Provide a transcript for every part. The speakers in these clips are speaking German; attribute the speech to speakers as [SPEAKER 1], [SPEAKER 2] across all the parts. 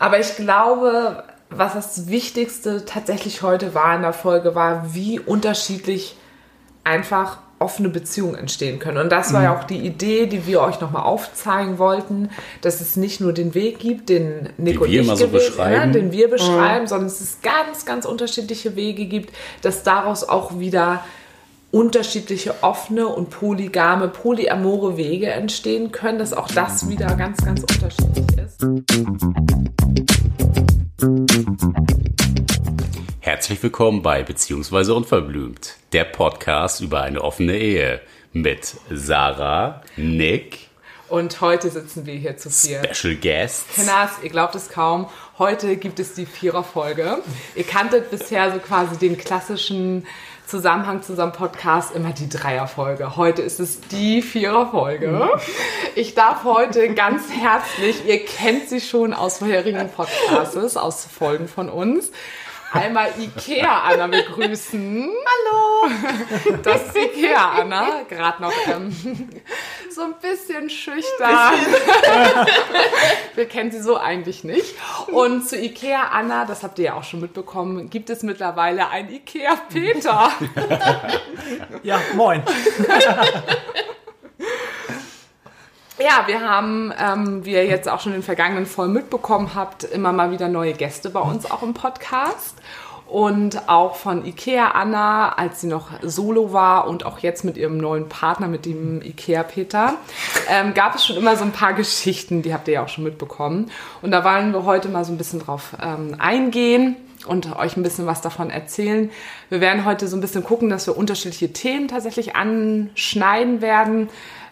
[SPEAKER 1] Aber ich glaube, was das Wichtigste tatsächlich heute war in der Folge, war, wie unterschiedlich einfach offene Beziehungen entstehen können. Und das war ja auch die Idee, die wir euch nochmal aufzeigen wollten, dass es nicht nur den Weg gibt, den Nico und ich
[SPEAKER 2] so
[SPEAKER 1] gewählt-
[SPEAKER 2] beschreiben.
[SPEAKER 1] den wir beschreiben, sondern dass es ganz, ganz unterschiedliche Wege gibt, dass daraus auch wieder unterschiedliche offene und polygame, polyamore Wege entstehen können, dass auch das wieder ganz, ganz unterschiedlich ist.
[SPEAKER 2] Herzlich willkommen bei Beziehungsweise Unverblümt, der Podcast über eine offene Ehe mit Sarah, Nick,
[SPEAKER 1] Und heute sitzen wir hier zu viert.
[SPEAKER 2] Special Guests.
[SPEAKER 1] Kenners, ihr glaubt es kaum, heute gibt es die Vierer-Folge. Ihr kanntet bisher so quasi den klassischen Zusammenhang zu unserem Podcast immer die Dreier-Folge. Heute ist es die Vierer-Folge. Ich darf heute ganz herzlich, ihr kennt sie schon aus vorherigen Podcasts, aus Folgen von uns, einmal Ikea Anna begrüßen. Hallo! Das ist Ikea Anna, gerade noch ähm, so ein bisschen schüchtern. Wir kennen sie so eigentlich nicht. Und zu Ikea Anna, das habt ihr ja auch schon mitbekommen, gibt es mittlerweile ein Ikea Peter.
[SPEAKER 3] Ja, moin.
[SPEAKER 1] Ja, wir haben, ähm, wie ihr jetzt auch schon in den vergangenen Folgen mitbekommen habt, immer mal wieder neue Gäste bei uns auch im Podcast. Und auch von Ikea Anna, als sie noch solo war und auch jetzt mit ihrem neuen Partner, mit dem Ikea Peter, ähm, gab es schon immer so ein paar Geschichten, die habt ihr ja auch schon mitbekommen. Und da wollen wir heute mal so ein bisschen drauf ähm, eingehen und euch ein bisschen was davon erzählen. Wir werden heute so ein bisschen gucken, dass wir unterschiedliche Themen tatsächlich anschneiden werden.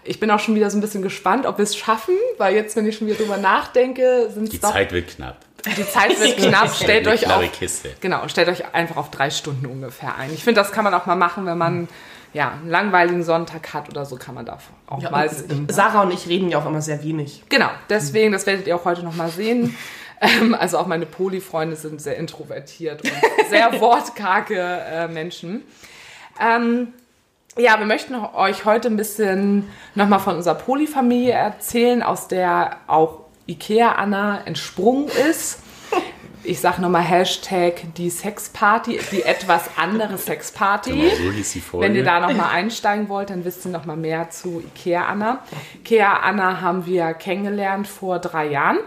[SPEAKER 1] Ich bin auch schon wieder so ein bisschen gespannt, ob wir es schaffen, weil jetzt, wenn ich schon wieder drüber nachdenke, sind
[SPEAKER 2] Die
[SPEAKER 1] es doch...
[SPEAKER 2] Zeit wird knapp.
[SPEAKER 1] Die Zeit wird knapp. Stellt euch auf,
[SPEAKER 2] Kiste.
[SPEAKER 1] genau, stellt euch einfach auf drei Stunden ungefähr ein. Ich finde, das kann man auch mal machen, wenn man ja, einen langweiligen Sonntag hat oder so, kann man da auch
[SPEAKER 4] Ja,
[SPEAKER 1] mal
[SPEAKER 4] und Sarah und ich reden ja auch immer sehr wenig.
[SPEAKER 1] Genau, deswegen, das werdet ihr auch heute nochmal sehen. Ähm, also auch meine Poly-Freunde sind sehr introvertiert und sehr wortkarge äh, Menschen. Ähm, ja, wir möchten euch heute ein bisschen nochmal von unserer Poly-Familie erzählen, aus der auch Ikea Anna entsprungen ist. Ich sage nochmal Hashtag die Sexparty, die etwas andere Sexparty.
[SPEAKER 2] Genau, so hieß die Folge.
[SPEAKER 1] Wenn ihr da nochmal einsteigen wollt, dann wisst ihr nochmal mehr zu Ikea Anna. Ikea Anna haben wir kennengelernt vor drei Jahren.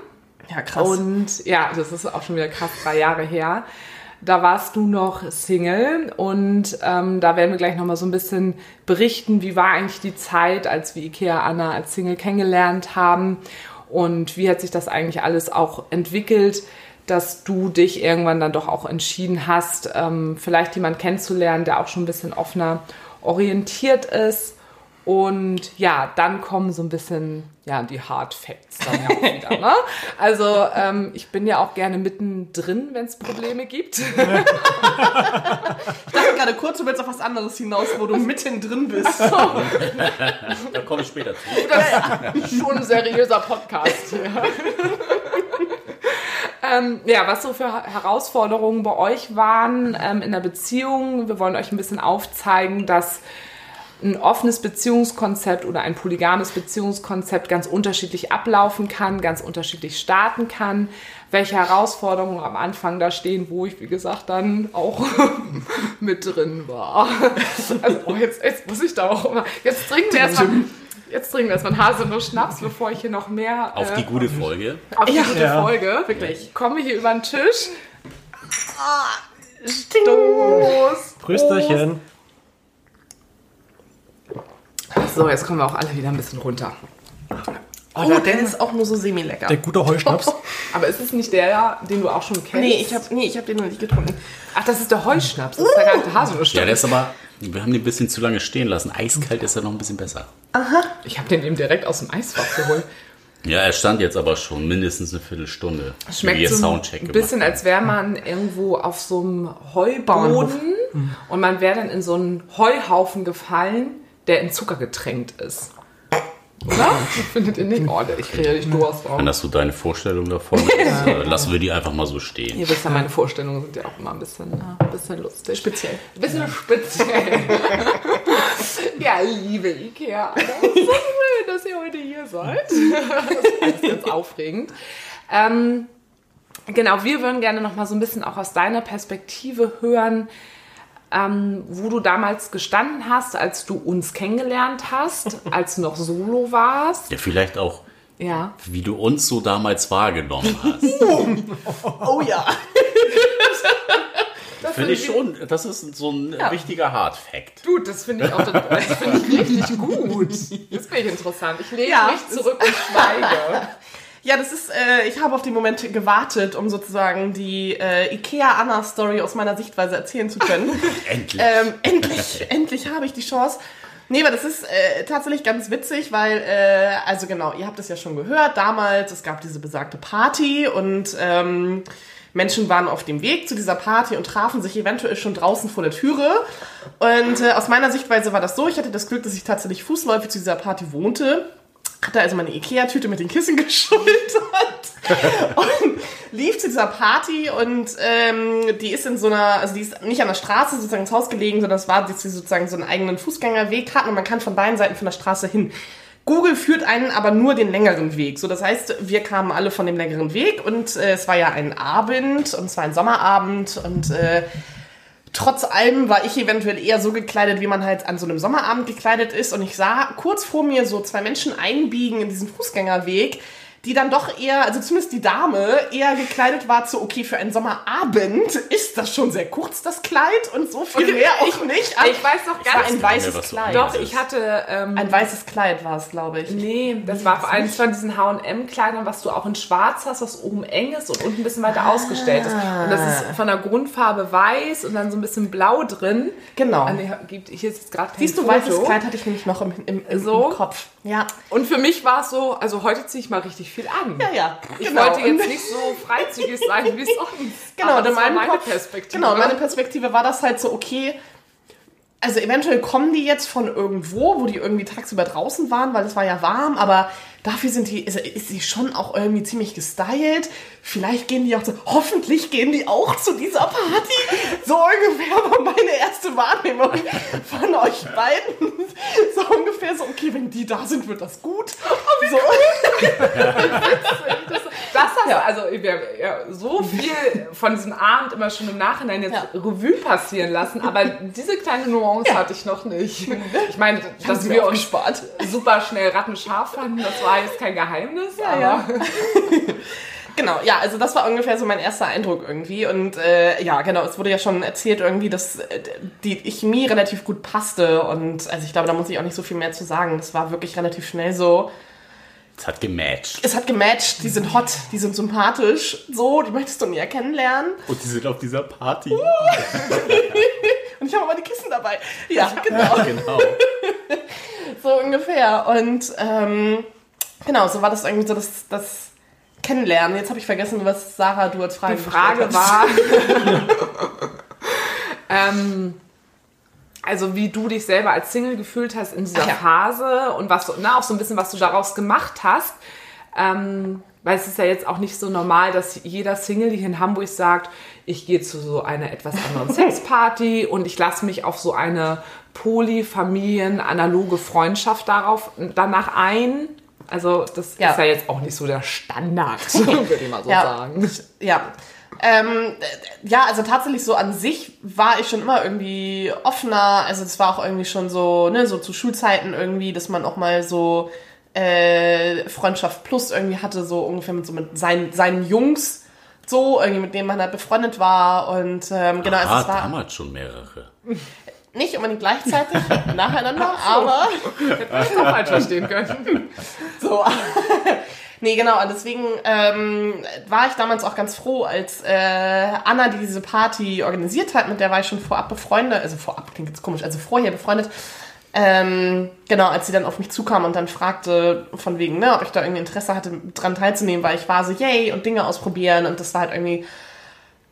[SPEAKER 4] Ja, krass.
[SPEAKER 1] Und ja, das ist auch schon wieder krass, drei Jahre her. Da warst du noch Single und ähm, da werden wir gleich nochmal so ein bisschen berichten, wie war eigentlich die Zeit, als wir Ikea Anna als Single kennengelernt haben und wie hat sich das eigentlich alles auch entwickelt, dass du dich irgendwann dann doch auch entschieden hast, ähm, vielleicht jemanden kennenzulernen, der auch schon ein bisschen offener orientiert ist. Und ja, dann kommen so ein bisschen ja, die Hard Facts dann ja auch wieder. Ne? Also ähm, ich bin ja auch gerne mittendrin, wenn es Probleme gibt.
[SPEAKER 4] Ich dachte gerade kurz, du willst auf was anderes hinaus, wo du mittendrin bist.
[SPEAKER 2] Da komme ich später zu.
[SPEAKER 1] Das ist schon ein seriöser Podcast hier. ähm, ja, was so für Herausforderungen bei euch waren ähm, in der Beziehung. Wir wollen euch ein bisschen aufzeigen, dass ein offenes Beziehungskonzept oder ein polygames Beziehungskonzept ganz unterschiedlich ablaufen kann, ganz unterschiedlich starten kann, welche Herausforderungen am Anfang da stehen, wo ich, wie gesagt, dann auch mit drin war. Also, oh, jetzt, jetzt muss ich da auch immer, jetzt trinken wir erstmal, jetzt trinken wir erstmal einen Haselnuss-Schnaps, bevor ich hier noch mehr
[SPEAKER 2] Auf
[SPEAKER 1] äh,
[SPEAKER 2] die gute Folge.
[SPEAKER 1] auf die
[SPEAKER 4] Ja.
[SPEAKER 1] gute
[SPEAKER 3] Ja.
[SPEAKER 1] Folge. Wirklich. Ich komme hier über den Tisch. Stoß.
[SPEAKER 3] Prösterchen.
[SPEAKER 1] So, jetzt kommen wir auch alle wieder ein bisschen runter.
[SPEAKER 4] Oh, der, der ist auch nur so semi-lecker.
[SPEAKER 3] Der gute Heuschnaps.
[SPEAKER 1] Aber ist es nicht der, den du auch schon kennst?
[SPEAKER 4] Nee, ich habe nee, ich hab den noch nicht getrunken.
[SPEAKER 1] Ach, das ist der Heuschnaps. Das ist der ganze Haselnuss.
[SPEAKER 2] Ja, der ist aber, wir haben den ein bisschen zu lange stehen lassen. Eiskalt ist er noch ein bisschen besser.
[SPEAKER 1] Ich habe den eben direkt aus dem Eisfach geholt.
[SPEAKER 2] Ja, er stand jetzt aber schon mindestens eine Viertelstunde.
[SPEAKER 1] Schmeckt so
[SPEAKER 2] Soundcheck
[SPEAKER 1] ein bisschen, als wäre man irgendwo auf so einem. Heuboden und man wäre dann in so einen Heuhaufen gefallen, der in Zucker getränkt ist. Oder? Findet ihr nicht? Oh, ich kriege richtig Durst.
[SPEAKER 2] Wenn das so deine Vorstellung davon ist, äh, lassen wir die einfach mal so stehen.
[SPEAKER 1] Ihr wisst ja, meine Vorstellungen sind ja auch immer ein bisschen, äh, ein bisschen lustig.
[SPEAKER 4] Speziell.
[SPEAKER 1] Ein bisschen speziell. ja, liebe Ikea, so schön, dass ihr heute hier seid. Das ist ganz, ganz aufregend. Ähm, Genau, wir würden gerne noch mal so ein bisschen auch aus deiner Perspektive hören, ähm, wo du damals gestanden hast, als du uns kennengelernt hast, als du noch solo warst.
[SPEAKER 2] Ja, vielleicht auch,
[SPEAKER 1] Ja.
[SPEAKER 2] wie du uns so damals wahrgenommen hast.
[SPEAKER 4] Oh ja.
[SPEAKER 2] Finde ich schon, das ist so ein wichtiger Hard-Fact.
[SPEAKER 1] Du, das finde ich auch das finde ich richtig gut. Das finde ich interessant. Ich lehne
[SPEAKER 4] Ja,
[SPEAKER 1] mich zurück und schweige.
[SPEAKER 4] Ja, das ist, äh, ich habe auf den Moment gewartet, um sozusagen die äh, Ikea-Anna-Story aus meiner Sichtweise erzählen zu können.
[SPEAKER 2] Endlich.
[SPEAKER 4] ähm, endlich, endlich habe ich die Chance. Nee, aber das ist äh, tatsächlich ganz witzig, weil, äh, also genau, ihr habt es ja schon gehört, damals, es gab diese besagte Party und ähm, Menschen waren auf dem Weg zu dieser Party und trafen sich eventuell schon draußen vor der Türe. Und äh, aus meiner Sichtweise war das so, ich hatte das Glück, dass ich tatsächlich fußläufig zu dieser Party wohnte. Hatte also meine Ikea-Tüte mit den Kissen geschultert und lief zu dieser Party und ähm, die ist in so einer, also die ist nicht an der Straße sozusagen ins Haus gelegen, sondern es war, dass sie sozusagen so einen eigenen Fußgängerweg hatten und man kann von beiden Seiten von der Straße hin. Google führt einen aber nur den längeren Weg. So, das heißt, wir kamen alle von dem längeren Weg und äh, es war ja ein Abend und es war ein Sommerabend und äh, trotz allem war ich eventuell eher so gekleidet, wie man halt an so einem Sommerabend gekleidet ist. Und ich sah kurz vor mir so zwei Menschen einbiegen in diesen Fußgängerweg, die dann doch eher, also zumindest die Dame, eher gekleidet war zu, okay, für einen Sommerabend ist das schon sehr kurz, das Kleid, und so viel mehr
[SPEAKER 1] ich-
[SPEAKER 4] auch nicht.
[SPEAKER 1] ich weiß noch
[SPEAKER 4] war
[SPEAKER 1] ganz
[SPEAKER 4] ein weißes
[SPEAKER 2] du
[SPEAKER 4] Kleid.
[SPEAKER 1] Doch, ich hatte. Ähm,
[SPEAKER 4] Ein weißes Kleid war es, glaube ich.
[SPEAKER 1] Nee, das war eins von diesen H&M-Kleidern, was du auch in schwarz hast, was oben eng ist und unten ein bisschen weiter ausgestellt ist. Und das ist von der Grundfarbe weiß und dann so ein bisschen blau drin.
[SPEAKER 4] Genau.
[SPEAKER 1] Ah, nee, gibt, hier ist jetzt gerade
[SPEAKER 4] Siehst du,
[SPEAKER 1] Foto.
[SPEAKER 4] weißes Kleid hatte ich nämlich noch im, im, im,
[SPEAKER 1] So?
[SPEAKER 4] im Kopf. Ja.
[SPEAKER 1] Und für mich war es so, also heute ziehe ich mal richtig viel an.
[SPEAKER 4] Ja, ja.
[SPEAKER 1] Ich
[SPEAKER 4] genau.
[SPEAKER 1] wollte jetzt nicht so freizügig sein wie sonst.
[SPEAKER 4] Genau,
[SPEAKER 1] Aber
[SPEAKER 4] in
[SPEAKER 1] das war meine
[SPEAKER 4] Kopf,
[SPEAKER 1] Perspektive.
[SPEAKER 4] Genau, meine Perspektive war das halt so, okay, also eventuell kommen die jetzt von irgendwo, wo die irgendwie tagsüber draußen waren, weil es war ja warm, aber dafür sind die, ist, ist sie schon auch irgendwie ziemlich gestylt. Vielleicht gehen die auch so, hoffentlich gehen die auch zu dieser Party. So ungefähr war meine erste Wahrnehmung von euch beiden. So ungefähr so, okay, wenn die da sind, wird das gut. so.
[SPEAKER 1] Das, das hast
[SPEAKER 4] Ja.
[SPEAKER 1] also wir ja, so viel von diesem Abend immer schon im Nachhinein jetzt
[SPEAKER 4] Ja.
[SPEAKER 1] Revue passieren lassen, aber diese kleine Nuance
[SPEAKER 4] Ja.
[SPEAKER 1] hatte ich noch nicht. Ich meine, dass wir uns super schnell rattenscharf fanden, das war jetzt kein Geheimnis, aber
[SPEAKER 4] ja. Genau, ja, also das war ungefähr so mein erster Eindruck irgendwie. Und äh, ja, genau, es wurde ja schon erzählt irgendwie, dass äh, die Chemie relativ gut passte. Und also ich glaube, da muss ich auch nicht so viel mehr zu sagen. Das war wirklich relativ schnell so.
[SPEAKER 2] Es hat gematcht.
[SPEAKER 4] Es hat gematcht, die sind hot, die sind sympathisch. So, die möchtest du näher kennenlernen.
[SPEAKER 2] Und die sind auf dieser Party.
[SPEAKER 4] Und ich habe aber die Kissen dabei. Ja, genau.
[SPEAKER 2] genau.
[SPEAKER 4] so ungefähr. Und ähm, genau, so war das irgendwie so das, das Kennenlernen. Jetzt habe ich vergessen, was Sarah du als Frage
[SPEAKER 1] die Frage war, ähm, also wie du dich selber als Single gefühlt hast in dieser
[SPEAKER 4] ja.
[SPEAKER 1] Phase und was, du- na, auch so ein bisschen, was du daraus gemacht hast. Ähm, weil es ist ja jetzt auch nicht so normal, dass jeder Single hier in Hamburg sagt, ich gehe zu so einer etwas anderen Sexparty und ich lasse mich auf so eine Polyfamilien-analoge Freundschaft darauf danach ein. Also das
[SPEAKER 4] Ja.
[SPEAKER 1] ist ja jetzt auch nicht so der Standard, würde ich mal so
[SPEAKER 4] Ja.
[SPEAKER 1] sagen.
[SPEAKER 4] Ja. Ähm, äh, ja, also tatsächlich so an sich war ich schon immer irgendwie offener. Also es war auch irgendwie schon so, ne, so zu Schulzeiten irgendwie, dass man auch mal so äh, Freundschaft plus irgendwie hatte, so ungefähr mit so mit seinen, seinen Jungs, so, irgendwie mit denen man halt befreundet war. Und ähm, genau, also
[SPEAKER 2] Ah,
[SPEAKER 4] es war
[SPEAKER 2] damals schon mehrere.
[SPEAKER 4] nicht unbedingt gleichzeitig nacheinander, aber
[SPEAKER 1] Das auch falsch verstehen können.
[SPEAKER 4] So. nee, genau. Und deswegen ähm, war ich damals auch ganz froh, als äh, Anna diese Party organisiert hat, mit der war ich schon vorab befreundet, also vorab klingt jetzt komisch, also vorher befreundet. Ähm, genau, als sie dann auf mich zukam und dann fragte, von wegen, ne, ob ich da irgendwie Interesse hatte, dran teilzunehmen, weil ich war so, yay, und Dinge ausprobieren und das war halt irgendwie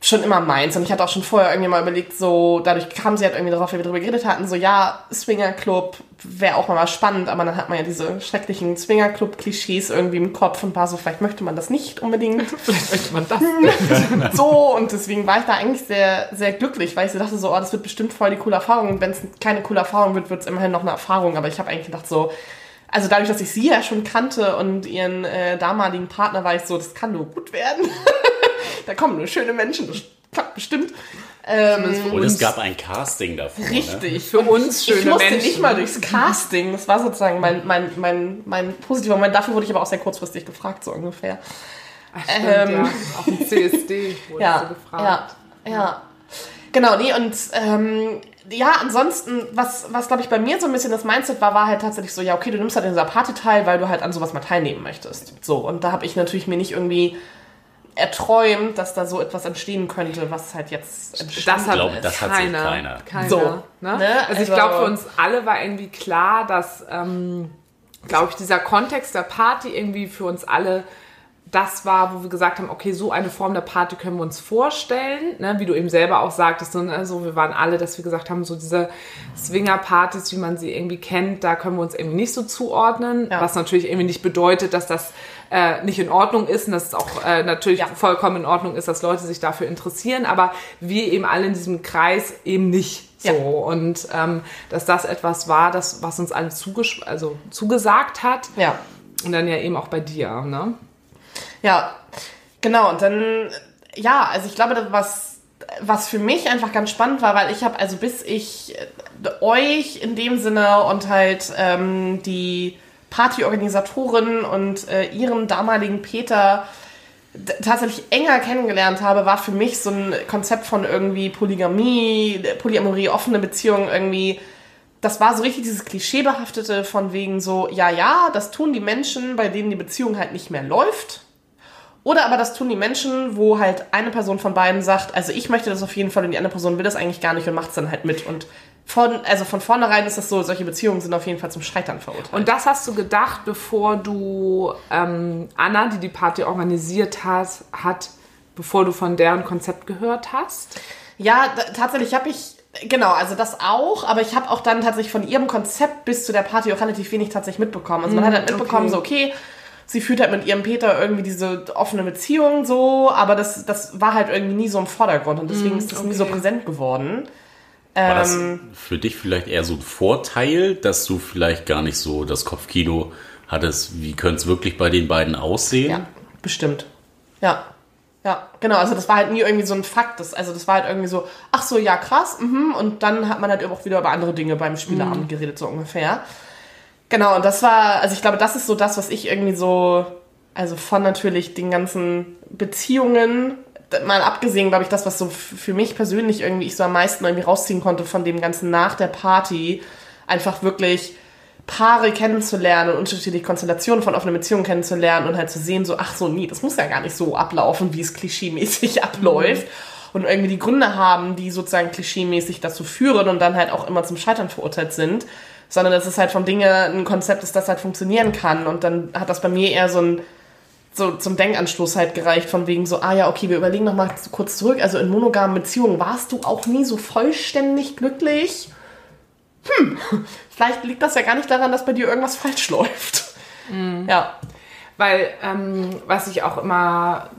[SPEAKER 4] schon immer meins. Und ich hatte auch schon vorher irgendwie mal überlegt, so, dadurch kam sie halt irgendwie darauf, wie wir darüber geredet hatten, so, ja, Swingerclub wäre auch mal was spannend, aber dann hat man ja diese schrecklichen Swingerclub-Klischees irgendwie im Kopf und war so, vielleicht möchte man das nicht unbedingt.
[SPEAKER 1] Vielleicht möchte man das.
[SPEAKER 4] so, und deswegen war ich da eigentlich sehr, sehr glücklich, weil ich so dachte so, oh, das wird bestimmt voll die coole Erfahrung. Und wenn es keine coole Erfahrung wird, wird es immerhin noch eine Erfahrung. Aber ich habe eigentlich gedacht so, also dadurch, dass ich sie ja schon kannte und ihren äh, damaligen Partner, war ich so, das kann nur gut werden. da kommen nur schöne Menschen, das klappt bestimmt. Ähm,
[SPEAKER 2] Und es gab ein Casting davor. Ne?
[SPEAKER 4] richtig.
[SPEAKER 1] Für uns
[SPEAKER 4] Ich
[SPEAKER 1] schöne
[SPEAKER 4] musste
[SPEAKER 1] Menschen.
[SPEAKER 4] nicht mal durchs Casting. Das war sozusagen mein, mein, mein, mein positiver Moment. Dafür wurde ich aber auch sehr kurzfristig gefragt, so ungefähr.
[SPEAKER 1] Ach, stimmt,
[SPEAKER 4] Ähm,
[SPEAKER 1] ja. Auf dem CSD wurde
[SPEAKER 4] ja,
[SPEAKER 1] so gefragt.
[SPEAKER 4] Ja, ja. Genau, nee, und ähm, ja, ansonsten, was, was glaube ich bei mir so ein bisschen das Mindset war, war halt tatsächlich so, ja, okay, du nimmst halt in dieser Party teil, weil du halt an sowas mal teilnehmen möchtest. So, und da habe ich natürlich mir nicht irgendwie erträumt, dass da so etwas entstehen könnte, was halt jetzt entsteht.
[SPEAKER 1] Das hat,
[SPEAKER 2] glaube, das hat sich
[SPEAKER 1] keiner.
[SPEAKER 2] keiner.
[SPEAKER 1] keiner
[SPEAKER 4] So,
[SPEAKER 1] ne?
[SPEAKER 4] ne?
[SPEAKER 1] Also, ich
[SPEAKER 4] Also-
[SPEAKER 1] glaube, für uns alle war irgendwie klar, dass, ähm, glaube ich, dieser Kontext der Party irgendwie für uns alle das war, wo wir gesagt haben, okay, so eine Form der Party können wir uns vorstellen, ne? wie du eben selber auch sagtest, so, ne? so, wir waren alle, dass wir gesagt haben, so diese Swinger-Partys, wie man sie irgendwie kennt, da können wir uns irgendwie nicht so zuordnen,
[SPEAKER 4] Ja.
[SPEAKER 1] was natürlich irgendwie nicht bedeutet, dass das äh, nicht in Ordnung ist und dass es auch äh, natürlich
[SPEAKER 4] Ja.
[SPEAKER 1] vollkommen in Ordnung ist, dass Leute sich dafür interessieren, aber wir eben alle in diesem Kreis eben nicht so.
[SPEAKER 4] Ja.
[SPEAKER 1] Und ähm, dass das etwas war, das, was uns alle zuges also zugesagt hat
[SPEAKER 4] Ja.
[SPEAKER 1] und dann ja eben auch bei dir, ne?
[SPEAKER 4] Ja, genau. Und dann, ja, also ich glaube, was, was für mich einfach ganz spannend war, weil ich habe, also bis ich äh, euch in dem Sinne und halt ähm, die Partyorganisatorin und äh, ihren damaligen Peter tatsächlich enger kennengelernt habe, war für mich so ein Konzept von irgendwie Polygamie, Polyamorie, offene Beziehungen irgendwie das war so richtig dieses Klischeebehaftete von wegen so, ja, ja, das tun die Menschen, bei denen die Beziehung halt nicht mehr läuft. Oder aber das tun die Menschen, wo halt eine Person von beiden sagt, also ich möchte das auf jeden Fall und die andere Person will das eigentlich gar nicht und macht es dann halt mit. Und von, also von vornherein ist das so, solche Beziehungen sind auf jeden Fall zum Scheitern verurteilt.
[SPEAKER 1] Und das hast du gedacht, bevor du ähm, Anna, die die Party organisiert hat, hat, bevor du von deren Konzept gehört hast?
[SPEAKER 4] Ja, tatsächlich habe ich, genau, also das auch, aber ich habe auch dann tatsächlich von ihrem Konzept bis zu der Party auch relativ wenig tatsächlich mitbekommen. Also man hat halt mitbekommen,
[SPEAKER 1] okay.
[SPEAKER 4] so okay, sie führt halt mit ihrem Peter irgendwie diese offene Beziehung so, aber das, das war halt irgendwie nie so im Vordergrund und deswegen ist das nie so
[SPEAKER 1] okay.
[SPEAKER 4] präsent geworden.
[SPEAKER 2] War das
[SPEAKER 4] Ähm,
[SPEAKER 2] für dich vielleicht eher so ein Vorteil, dass du vielleicht gar nicht so das Kopfkino hattest, wie könnte es wirklich bei den beiden aussehen?
[SPEAKER 4] Ja, bestimmt. Ja. Ja, genau, also das war halt nie irgendwie so ein Fakt. Das, also das war halt irgendwie so, ach so, ja, krass, mhm, und dann hat man halt auch wieder über andere Dinge beim Spieleabend geredet, so ungefähr. Genau, und das war, also ich glaube, das ist so das, was ich irgendwie so, also von natürlich den ganzen Beziehungen, mal abgesehen, glaube ich, das, was so für mich persönlich irgendwie ich so am meisten irgendwie rausziehen konnte von dem ganzen nach der Party, einfach wirklich Paare kennenzulernen und unterschiedliche Konstellationen von offenen Beziehungen kennenzulernen und halt zu sehen, so, ach so, nee, das muss ja gar nicht so ablaufen, wie es klischeemäßig abläuft. Und irgendwie die Gründe haben, die sozusagen klischeemäßig dazu führen und dann halt auch immer zum Scheitern verurteilt sind. Sondern dass es halt vom Dinge ein Konzept ist, das halt funktionieren kann. Und dann hat das bei mir eher so ein so zum Denkanschluss halt gereicht, von wegen so, ah ja, okay, wir überlegen noch mal kurz zurück. Also in monogamen Beziehungen warst du auch nie so vollständig glücklich? Hm, vielleicht liegt das ja gar nicht daran, dass bei dir irgendwas falsch läuft. Ja.
[SPEAKER 1] Weil, ähm, was ich auch immer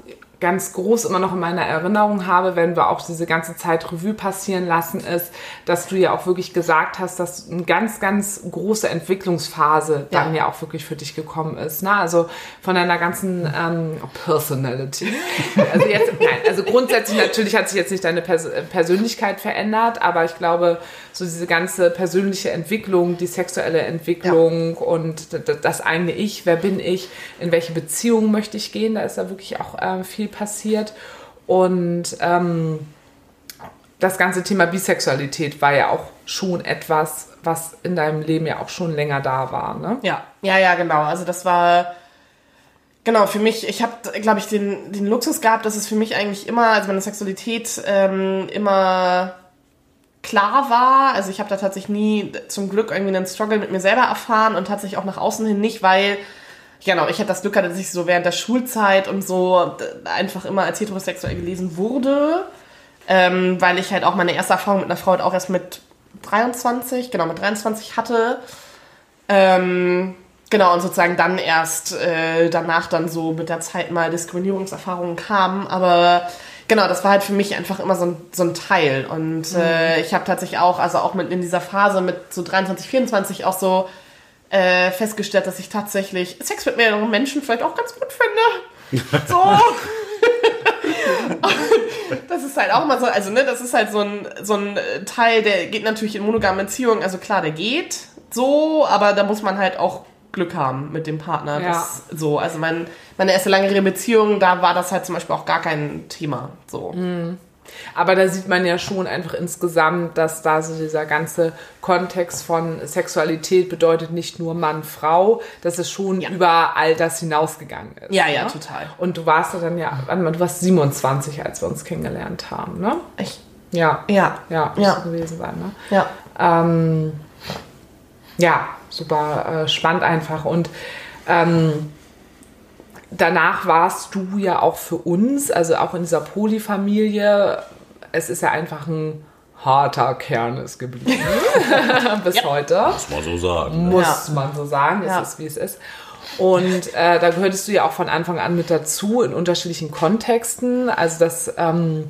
[SPEAKER 1] ganz groß immer noch in meiner Erinnerung habe, wenn wir auch diese ganze Zeit Revue passieren lassen, ist, dass du ja auch wirklich gesagt hast, dass eine ganz, ganz große Entwicklungsphase
[SPEAKER 4] Ja.
[SPEAKER 1] dann ja auch wirklich für dich gekommen ist. Ne? Also von deiner ganzen ähm, Personality. Also jetzt, nein, also grundsätzlich natürlich hat sich jetzt nicht deine Pers Persönlichkeit verändert, aber ich glaube, so diese ganze persönliche Entwicklung, die sexuelle Entwicklung und d- d- das eigene Ich, wer bin ich, in welche Beziehung möchte ich gehen, da ist da wirklich auch ähm, viel passiert. Und ähm, das ganze Thema Bisexualität war ja auch schon etwas, was in deinem Leben ja auch schon länger da war. Ne?
[SPEAKER 4] Ja, ja, ja, genau. Also das war genau für mich. Ich habe, glaube ich, den, den Luxus gehabt, dass es für mich eigentlich immer, also meine Sexualität ähm, immer klar war. Also ich habe da tatsächlich nie zum Glück irgendwie einen Struggle mit mir selber erfahren und tatsächlich auch nach außen hin nicht, weil genau, ich hatte das Glück, dass ich so während der Schulzeit und so einfach immer als heterosexuell gelesen wurde, ähm, weil ich halt auch meine erste Erfahrung mit einer Frau halt auch erst mit 23, genau, mit 23 hatte. Ähm, genau, und sozusagen dann erst äh, danach dann so mit der Zeit mal Diskriminierungserfahrungen kamen. Aber genau, das war halt für mich einfach immer so ein, so ein Teil. Und äh, ich habe tatsächlich auch, also auch mit in dieser Phase mit so 23, 24 auch so äh, festgestellt, dass ich tatsächlich Sex mit mehreren Menschen vielleicht auch ganz gut finde. So. Das ist halt auch mal so, also ne, das ist halt so ein, so ein Teil, der geht natürlich in monogamen Beziehungen, also klar, der geht so, aber da muss man halt auch Glück haben mit dem Partner.
[SPEAKER 1] Ja.
[SPEAKER 4] Das, so, also mein, meine erste langjährige Beziehung, da war das halt zum Beispiel auch gar kein Thema. So.
[SPEAKER 1] Aber da sieht man ja schon einfach insgesamt, dass da so dieser ganze Kontext von Sexualität bedeutet nicht nur Mann, Frau, dass es schon über all das hinausgegangen ist.
[SPEAKER 4] Ja, ja,
[SPEAKER 1] ne?
[SPEAKER 4] total.
[SPEAKER 1] Und du warst ja dann ja, du warst 27, als wir uns kennengelernt haben, ne?
[SPEAKER 4] Ich,
[SPEAKER 1] Ja.
[SPEAKER 4] ja,
[SPEAKER 1] Ja, muss
[SPEAKER 4] Ja.
[SPEAKER 1] gewesen sein, ne?
[SPEAKER 4] ja.
[SPEAKER 1] Ähm, ja, super äh, spannend einfach. Und ähm, danach warst du ja auch für uns, also auch in dieser Polyfamilie, es ist ja einfach ein harter Kern ist geblieben. Bis heute.
[SPEAKER 2] Muss man so sagen. Ne?
[SPEAKER 1] Muss
[SPEAKER 4] Ja.
[SPEAKER 1] man so sagen. Es
[SPEAKER 4] Ja.
[SPEAKER 1] ist, wie es ist. Und äh, da gehörtest du ja auch von Anfang an mit dazu in unterschiedlichen Kontexten. Also, dass ähm,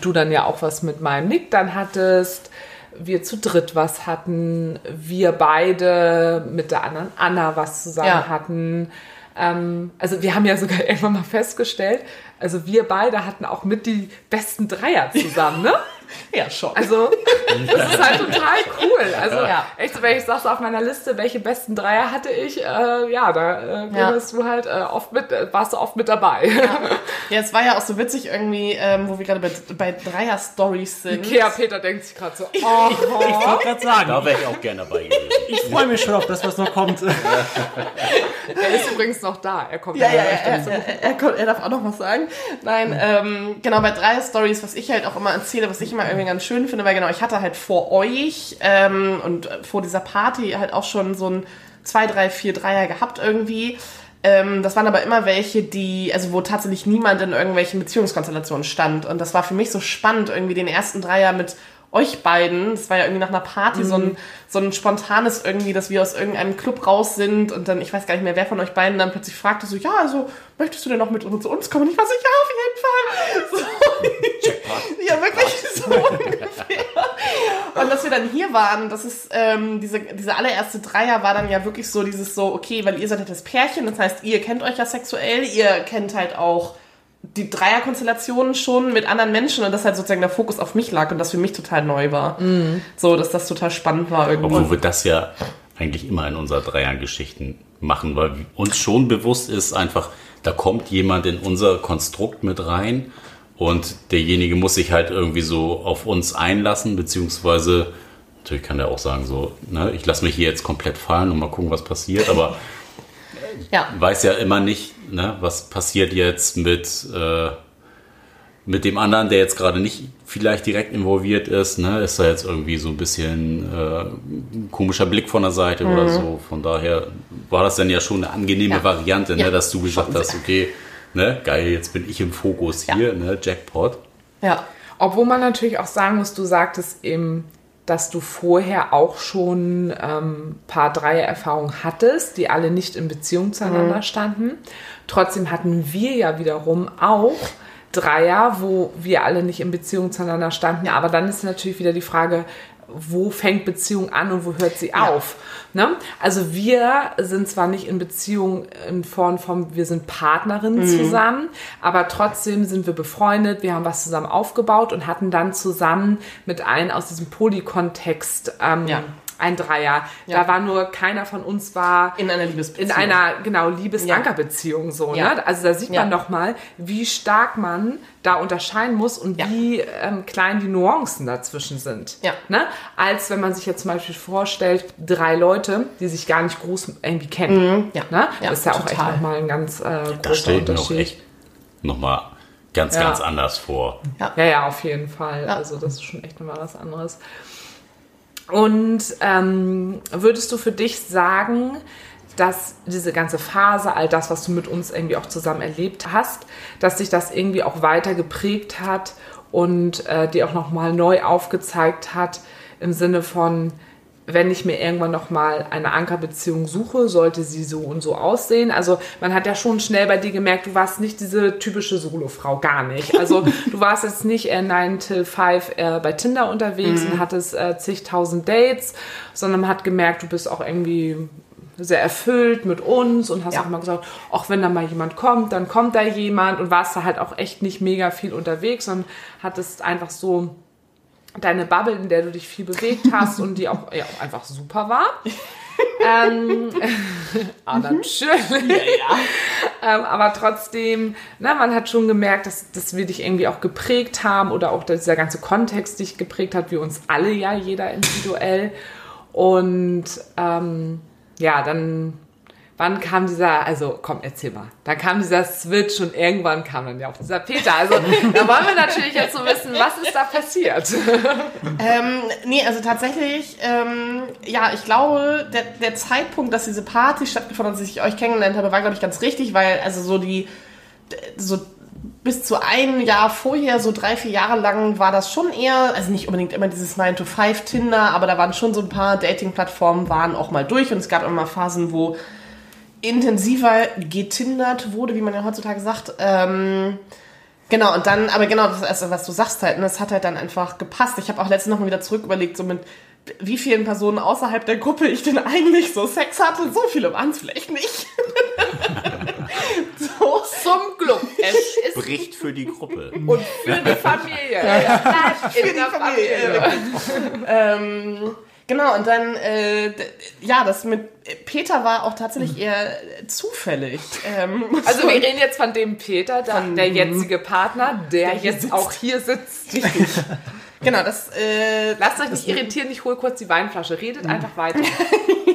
[SPEAKER 1] du dann ja auch was mit meinem Nick dann hattest, wir zu dritt was hatten, wir beide mit der anderen Anna was zusammen
[SPEAKER 4] Ja.
[SPEAKER 1] hatten. Ähm, also wir haben ja sogar irgendwann mal festgestellt, also wir beide hatten auch mit die besten Dreier zusammen, ne?
[SPEAKER 4] Ja, schon.
[SPEAKER 1] Also, das ist halt total cool. Also,
[SPEAKER 4] Ja.
[SPEAKER 1] echt, so, wenn ich sag's auf meiner Liste, welche besten Dreier hatte ich, äh, ja, da äh,
[SPEAKER 4] Ja.
[SPEAKER 1] du halt äh, oft mit, äh, warst du oft mit dabei.
[SPEAKER 4] Ja, es war ja auch so witzig irgendwie, ähm, wo wir gerade bei, bei Dreier-Stories sind.
[SPEAKER 1] Ikea Peter denkt sich gerade so, oh,
[SPEAKER 3] Ich wollte gerade sagen,
[SPEAKER 2] Da wäre ich auch gerne dabei gewesen.
[SPEAKER 3] ich freue mich schon auf das, was noch kommt.
[SPEAKER 1] er ist übrigens noch da. Er kommt
[SPEAKER 4] Ja, ja, ja, er, er, er, er darf auch noch was sagen. Nein, ähm, genau, bei drei Stories, was ich halt auch immer erzähle, was ich immer irgendwie ganz schön finde, weil genau, ich hatte halt vor euch ähm, und vor dieser Party halt auch schon so ein zwei, drei, vier Dreier gehabt irgendwie. Ähm, das waren aber immer welche, die, also wo tatsächlich niemand in irgendwelchen Beziehungskonstellationen stand. Und das war für mich so spannend, irgendwie den ersten Dreier mit euch beiden. Das war ja irgendwie nach einer Party so, ein, so ein spontanes irgendwie, dass wir aus irgendeinem Club raus sind und dann, ich weiß gar nicht mehr, wer von euch beiden dann plötzlich fragte so, ja, also, möchtest du denn noch mit uns zu uns kommen? Und ich war so, ja, auf jeden Fall. So, ja, wirklich so ungefähr. Und dass wir dann hier waren, das ist, ähm, diese, diese allererste Dreier war dann ja wirklich so dieses so, okay, weil ihr seid halt das Pärchen, das heißt, ihr kennt euch ja sexuell, ihr kennt halt auch die Dreierkonstellationen schon mit anderen Menschen und das halt sozusagen der Fokus auf mich lag und das für mich total neu war. So, dass das total spannend war irgendwie.
[SPEAKER 2] Obwohl wir das ja eigentlich immer in unserer Dreiergeschichten machen, weil uns schon bewusst ist einfach, da kommt jemand in unser Konstrukt mit rein und derjenige muss sich halt irgendwie so auf uns einlassen, beziehungsweise natürlich kann er auch sagen so, ne, ich lasse mich hier jetzt komplett fallen und mal gucken, was passiert, aber
[SPEAKER 4] ja.
[SPEAKER 2] weiß ja immer nicht, ne, was passiert jetzt mit, äh, mit dem anderen, der jetzt gerade nicht vielleicht direkt involviert ist. Ne? Ist da jetzt irgendwie so ein bisschen äh, ein komischer Blick von der Seite oder so. Von daher war das dann ja schon eine angenehme
[SPEAKER 4] Ja.
[SPEAKER 2] Variante, ne?
[SPEAKER 4] Ja,
[SPEAKER 2] dass du gesagt hast, okay, ne, geil, jetzt bin ich im Fokus hier, ne, Jackpot.
[SPEAKER 4] Ja.
[SPEAKER 1] Obwohl man natürlich auch sagen muss, du sagtest eben, dass du vorher auch schon ähm, paar Dreier-Erfahrungen hattest, die alle nicht in Beziehung zueinander standen. Trotzdem hatten wir ja wiederum auch Dreier, wo wir alle nicht in Beziehung zueinander standen. Aber dann ist natürlich wieder die Frage, wo fängt Beziehung an und wo hört sie auf? Ne? Also wir sind zwar nicht in Beziehung in Form von, wir sind Partnerinnen zusammen, aber trotzdem sind wir befreundet, wir haben was zusammen aufgebaut und hatten dann zusammen mit allen aus diesem Polykontext ähm,
[SPEAKER 4] Ja.
[SPEAKER 1] Ein Dreier.
[SPEAKER 4] Ja.
[SPEAKER 1] Da war nur keiner von uns war
[SPEAKER 4] In einer Liebesbeziehung.
[SPEAKER 1] in einer genau Liebesankerbeziehung so.
[SPEAKER 4] Ja.
[SPEAKER 1] Ne? Also da sieht
[SPEAKER 4] Ja.
[SPEAKER 1] man noch mal, wie stark man da unterscheiden muss und
[SPEAKER 4] Ja.
[SPEAKER 1] wie ähm, klein die Nuancen dazwischen sind.
[SPEAKER 4] Ja.
[SPEAKER 1] Ne? Als wenn man sich jetzt zum Beispiel vorstellt, drei Leute, die sich gar nicht groß irgendwie kennen.
[SPEAKER 4] Ja.
[SPEAKER 1] Ne?
[SPEAKER 4] Ja,
[SPEAKER 1] das ist ja auch
[SPEAKER 4] total.
[SPEAKER 1] echt nochmal ein ganz äh,
[SPEAKER 2] Da
[SPEAKER 1] großer Unterschied.
[SPEAKER 2] nochmal ganz,
[SPEAKER 1] Ja.
[SPEAKER 2] ganz anders vor.
[SPEAKER 1] Ja, ja, auf jeden Fall.
[SPEAKER 4] Ja.
[SPEAKER 1] Also das ist schon echt nochmal was anderes. Und ähm, würdest du für dich sagen, dass diese ganze Phase, all das, was du mit uns irgendwie auch zusammen erlebt hast, dass sich das irgendwie auch weiter geprägt hat und äh, dir auch nochmal neu aufgezeigt hat im Sinne von, wenn ich mir irgendwann nochmal eine Ankerbeziehung suche, sollte sie so und so aussehen. Also man hat ja schon schnell bei dir gemerkt, du warst nicht diese typische Solofrau, gar nicht. Also du warst jetzt nicht äh, 9 till 5 äh, bei Tinder unterwegs und hattest äh, zigtausend Dates, sondern man hat gemerkt, du bist auch irgendwie sehr erfüllt mit uns und hast
[SPEAKER 4] Ja.
[SPEAKER 1] auch immer gesagt, auch wenn da mal jemand kommt, dann kommt da jemand und warst da halt auch echt nicht mega viel unterwegs und hattest einfach so deine Bubble, in der du dich viel bewegt hast und die auch, ja, auch einfach super war. ähm, ah, natürlich. Ähm, aber trotzdem, na, man hat schon gemerkt, dass, dass wir dich irgendwie auch geprägt haben oder auch dieser ganze Kontext dich geprägt hat, wie uns alle ja, jeder individuell. Und ähm, ja, dann, wann kam dieser, also komm, erzähl mal. Da kam dieser Switch und irgendwann kam dann ja auch dieser Peter. Also da wollen wir natürlich jetzt so wissen, was ist da passiert?
[SPEAKER 4] Ähm, nee, also tatsächlich, ähm, ja, ich glaube, der, der Zeitpunkt, dass diese Party stattgefunden hat, dass ich euch kennengelernt habe, war, glaube ich, ganz richtig, weil also so die, so bis zu ein Jahr vorher, so drei, vier Jahre lang, war das schon eher, also nicht unbedingt immer dieses 9-to-5 Tinder, aber da waren schon so ein paar Dating-Plattformen, waren auch mal durch und es gab immer Phasen, wo intensiver getindert wurde, wie man ja heutzutage sagt. Ähm, Genau, und dann, aber genau, das, also, was du sagst halt, ne, das hat halt dann einfach gepasst. Ich habe auch letztens noch mal wieder zurück überlegt, so mit wie vielen Personen außerhalb der Gruppe ich denn eigentlich so Sex hatte. So viele waren es vielleicht nicht. so.
[SPEAKER 1] Zum Glück. Es ist
[SPEAKER 2] Spricht für die Gruppe.
[SPEAKER 1] und für die Familie. Ja. In
[SPEAKER 4] Für die
[SPEAKER 1] der
[SPEAKER 4] Familie. ähm, genau, und dann, äh, ja, das mit Peter war auch tatsächlich eher zufällig. Ähm,
[SPEAKER 1] Also wir reden jetzt von dem Peter, der, der jetzige Partner, der,
[SPEAKER 4] hier
[SPEAKER 1] jetzt
[SPEAKER 4] sitzt.
[SPEAKER 1] auch hier sitzt.
[SPEAKER 4] genau, das, äh,
[SPEAKER 1] Lasst euch nicht irritieren, ich hole kurz die Weinflasche. Redet einfach weiter.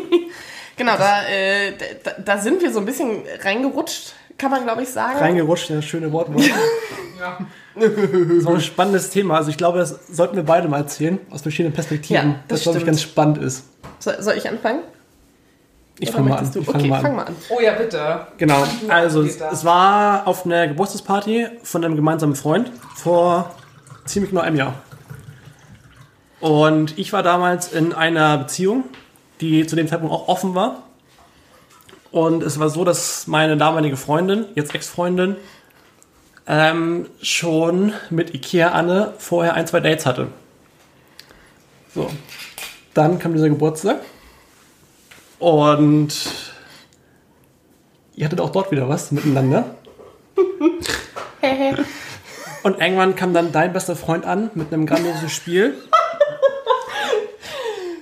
[SPEAKER 4] genau, da, äh, da, da sind wir so ein bisschen reingerutscht, kann man glaube ich sagen.
[SPEAKER 3] Reingerutscht, ja, schöne Wortwahl. So ein spannendes Thema. Also ich glaube, das sollten wir beide mal erzählen, aus verschiedenen Perspektiven.
[SPEAKER 4] Ja, das
[SPEAKER 3] das glaube ich ganz spannend ist.
[SPEAKER 4] soll, soll ich anfangen?
[SPEAKER 3] Ich fange mal an. Ich fang
[SPEAKER 4] Okay,
[SPEAKER 3] mal an.
[SPEAKER 4] fang mal an.
[SPEAKER 1] Oh ja, bitte.
[SPEAKER 3] Genau, also es, es war auf einer Geburtstagsparty von einem gemeinsamen Freund vor ziemlich genau einem Jahr. Und ich war damals in einer Beziehung, die zu dem Zeitpunkt auch offen war. Und es war so, dass meine damalige Freundin, jetzt Ex-Freundin, ähm, schon mit Ikea Anne vorher ein, zwei Dates hatte. So. Dann kam dieser Geburtstag. Und ihr hattet auch dort wieder was miteinander. Und irgendwann kam dann dein bester Freund an mit einem grandiosen Spiel.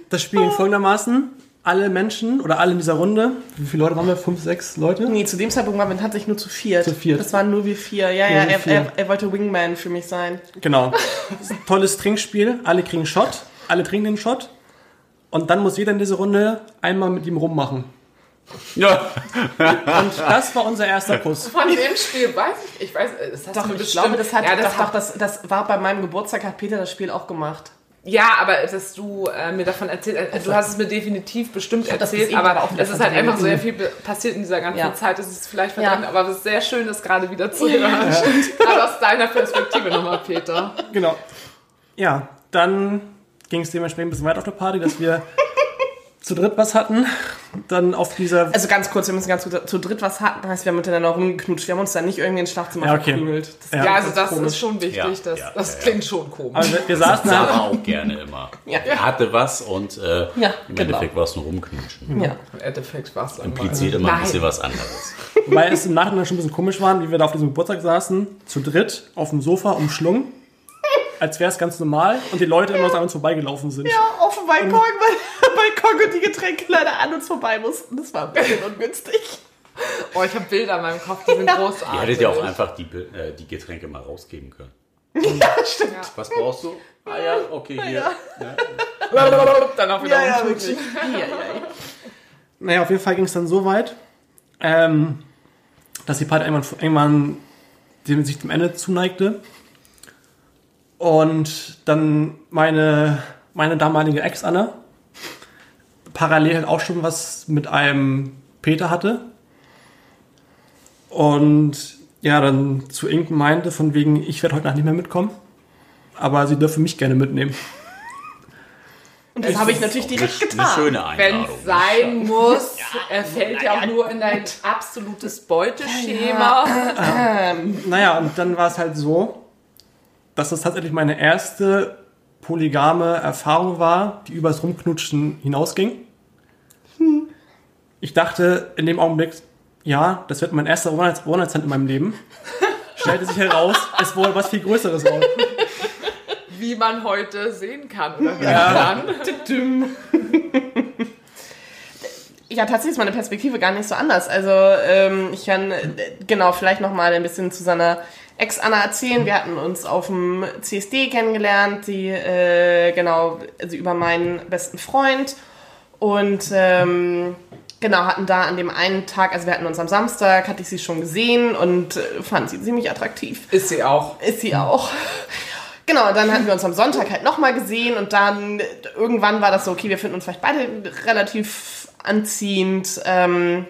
[SPEAKER 3] Das Spiel ging folgendermaßen. Alle Menschen oder alle in dieser Runde, wie viele Leute waren wir? Fünf, sechs Leute?
[SPEAKER 4] Nee, zu dem Zeitpunkt waren wir tatsächlich nur zu viert.
[SPEAKER 3] Zu viert.
[SPEAKER 4] Das waren nur wir vier. Ja,
[SPEAKER 3] Nur
[SPEAKER 4] ja,
[SPEAKER 3] wir
[SPEAKER 4] er,
[SPEAKER 3] vier.
[SPEAKER 4] er, er wollte Wingman für mich sein.
[SPEAKER 3] Genau. Tolles Trinkspiel. Alle kriegen einen Shot. Alle trinken den Shot. Und dann muss jeder in dieser Runde einmal mit ihm rummachen.
[SPEAKER 2] Ja.
[SPEAKER 3] Und das war unser erster Kuss.
[SPEAKER 1] Von dem Spiel weiß ich, ich weiß, das hast
[SPEAKER 4] Doch,
[SPEAKER 1] du
[SPEAKER 4] ich
[SPEAKER 1] bestimmt.
[SPEAKER 4] glaube, das hat,
[SPEAKER 1] ja, das
[SPEAKER 4] doch,
[SPEAKER 1] hat
[SPEAKER 4] doch, das, das war bei meinem Geburtstag, hat Peter das Spiel auch gemacht.
[SPEAKER 1] Ja, aber dass du äh, mir davon erzählt äh, du hast es mir definitiv bestimmt erzählt,
[SPEAKER 4] aber
[SPEAKER 1] aber es ist halt einfach sehr viel passiert in dieser ganzen
[SPEAKER 4] Ja.
[SPEAKER 1] Zeit. Es ist vielleicht
[SPEAKER 4] Ja.
[SPEAKER 1] verdrängt, aber es ist sehr schön, das gerade wieder zu hören. Gerade aus deiner Perspektive nochmal, Peter.
[SPEAKER 3] Genau. Ja, dann ging es dementsprechend ein bisschen weiter auf der Party, dass wir zu dritt was hatten. Dann auf dieser.
[SPEAKER 4] Also ganz kurz, wir müssen ganz kurz zu dritt was hatten. Heißt, wir haben miteinander rumgeknutscht. Wir haben uns dann nicht irgendwie ins Schlafzimmer
[SPEAKER 3] Ja, okay.
[SPEAKER 4] verkrümelt. Das
[SPEAKER 3] Ja.
[SPEAKER 1] Ja, also das
[SPEAKER 4] komisch.
[SPEAKER 1] ist schon wichtig.
[SPEAKER 2] Ja,
[SPEAKER 1] das
[SPEAKER 2] ja,
[SPEAKER 1] das
[SPEAKER 2] ja, ja.
[SPEAKER 1] klingt schon komisch.
[SPEAKER 3] also wir, wir saßen halt.
[SPEAKER 2] Sarah auch gerne immer.
[SPEAKER 4] Ja.
[SPEAKER 2] Er hatte was und äh,
[SPEAKER 4] Ja,
[SPEAKER 2] im
[SPEAKER 4] genau.
[SPEAKER 2] Endeffekt war es nur rumknutschen.
[SPEAKER 4] Ja.
[SPEAKER 1] Im Endeffekt war es
[SPEAKER 2] Impliziert immer ein
[SPEAKER 1] Nein.
[SPEAKER 2] bisschen was anderes.
[SPEAKER 3] Weil es im Nachhinein schon ein bisschen komisch war, wie wir da auf diesem Geburtstag saßen, zu dritt auf dem Sofa umschlungen, als wäre es ganz normal und die Leute immer so an uns vorbeigelaufen sind.
[SPEAKER 4] Ja, auf dem Balkon, weil Balkon und die Getränke leider an uns vorbei mussten. Das war ein bisschen ungünstig.
[SPEAKER 1] Oh, ich habe Bilder in meinem Kopf, die sind großartig.
[SPEAKER 2] Ihr hättet ja auch einfach die, äh, die Getränke mal rausgeben können. Was brauchst du? Ah ja, okay, hier.
[SPEAKER 1] Wieder
[SPEAKER 4] Ja, ja,
[SPEAKER 1] umknutschen.
[SPEAKER 4] wirklich. Ja, ja, ja.
[SPEAKER 3] Naja, auf jeden Fall ging es dann so weit, ähm, dass die Party irgendwann, irgendwann dem, sich dem Ende zuneigte. Und dann meine, meine damalige Ex-Anna parallel halt auch schon was mit einem Peter hatte. Und ja, dann zu Inken meinte, von wegen, ich werde heute Nacht nicht mehr mitkommen. Aber sie dürfe mich gerne mitnehmen.
[SPEAKER 4] Und das habe ich natürlich direkt
[SPEAKER 2] Eine,
[SPEAKER 4] getan.
[SPEAKER 2] eine schöne
[SPEAKER 1] Wenn es sein muss, er fällt ja auch nur in dein absolutes Beuteschema.
[SPEAKER 3] Naja, und dann war es halt so, dass das tatsächlich meine erste polygame Erfahrung war, die übers Rumknutschen hinausging. Ich dachte in dem Augenblick, ja, das wird mein erster One-Night-Stand in meinem Leben. Stellte sich heraus, es wurde was viel Größeres raus.
[SPEAKER 1] Wie man heute sehen kann oder hören kann.
[SPEAKER 4] Ja, tatsächlich ist meine Perspektive gar nicht so anders. Also ähm, ich kann äh, genau vielleicht noch mal ein bisschen zu seiner Ex-Anna erzählen. Wir hatten uns auf dem CSD kennengelernt, die äh, genau also über meinen besten Freund und ähm, genau hatten da an dem einen Tag, also wir hatten uns am Samstag, hatte ich sie schon gesehen und äh, fand sie ziemlich attraktiv.
[SPEAKER 1] Ist sie auch.
[SPEAKER 4] Ist sie auch. Genau, dann hatten wir uns am Sonntag halt nochmal gesehen und dann irgendwann war das so, okay, wir finden uns vielleicht beide relativ anziehend. Ähm,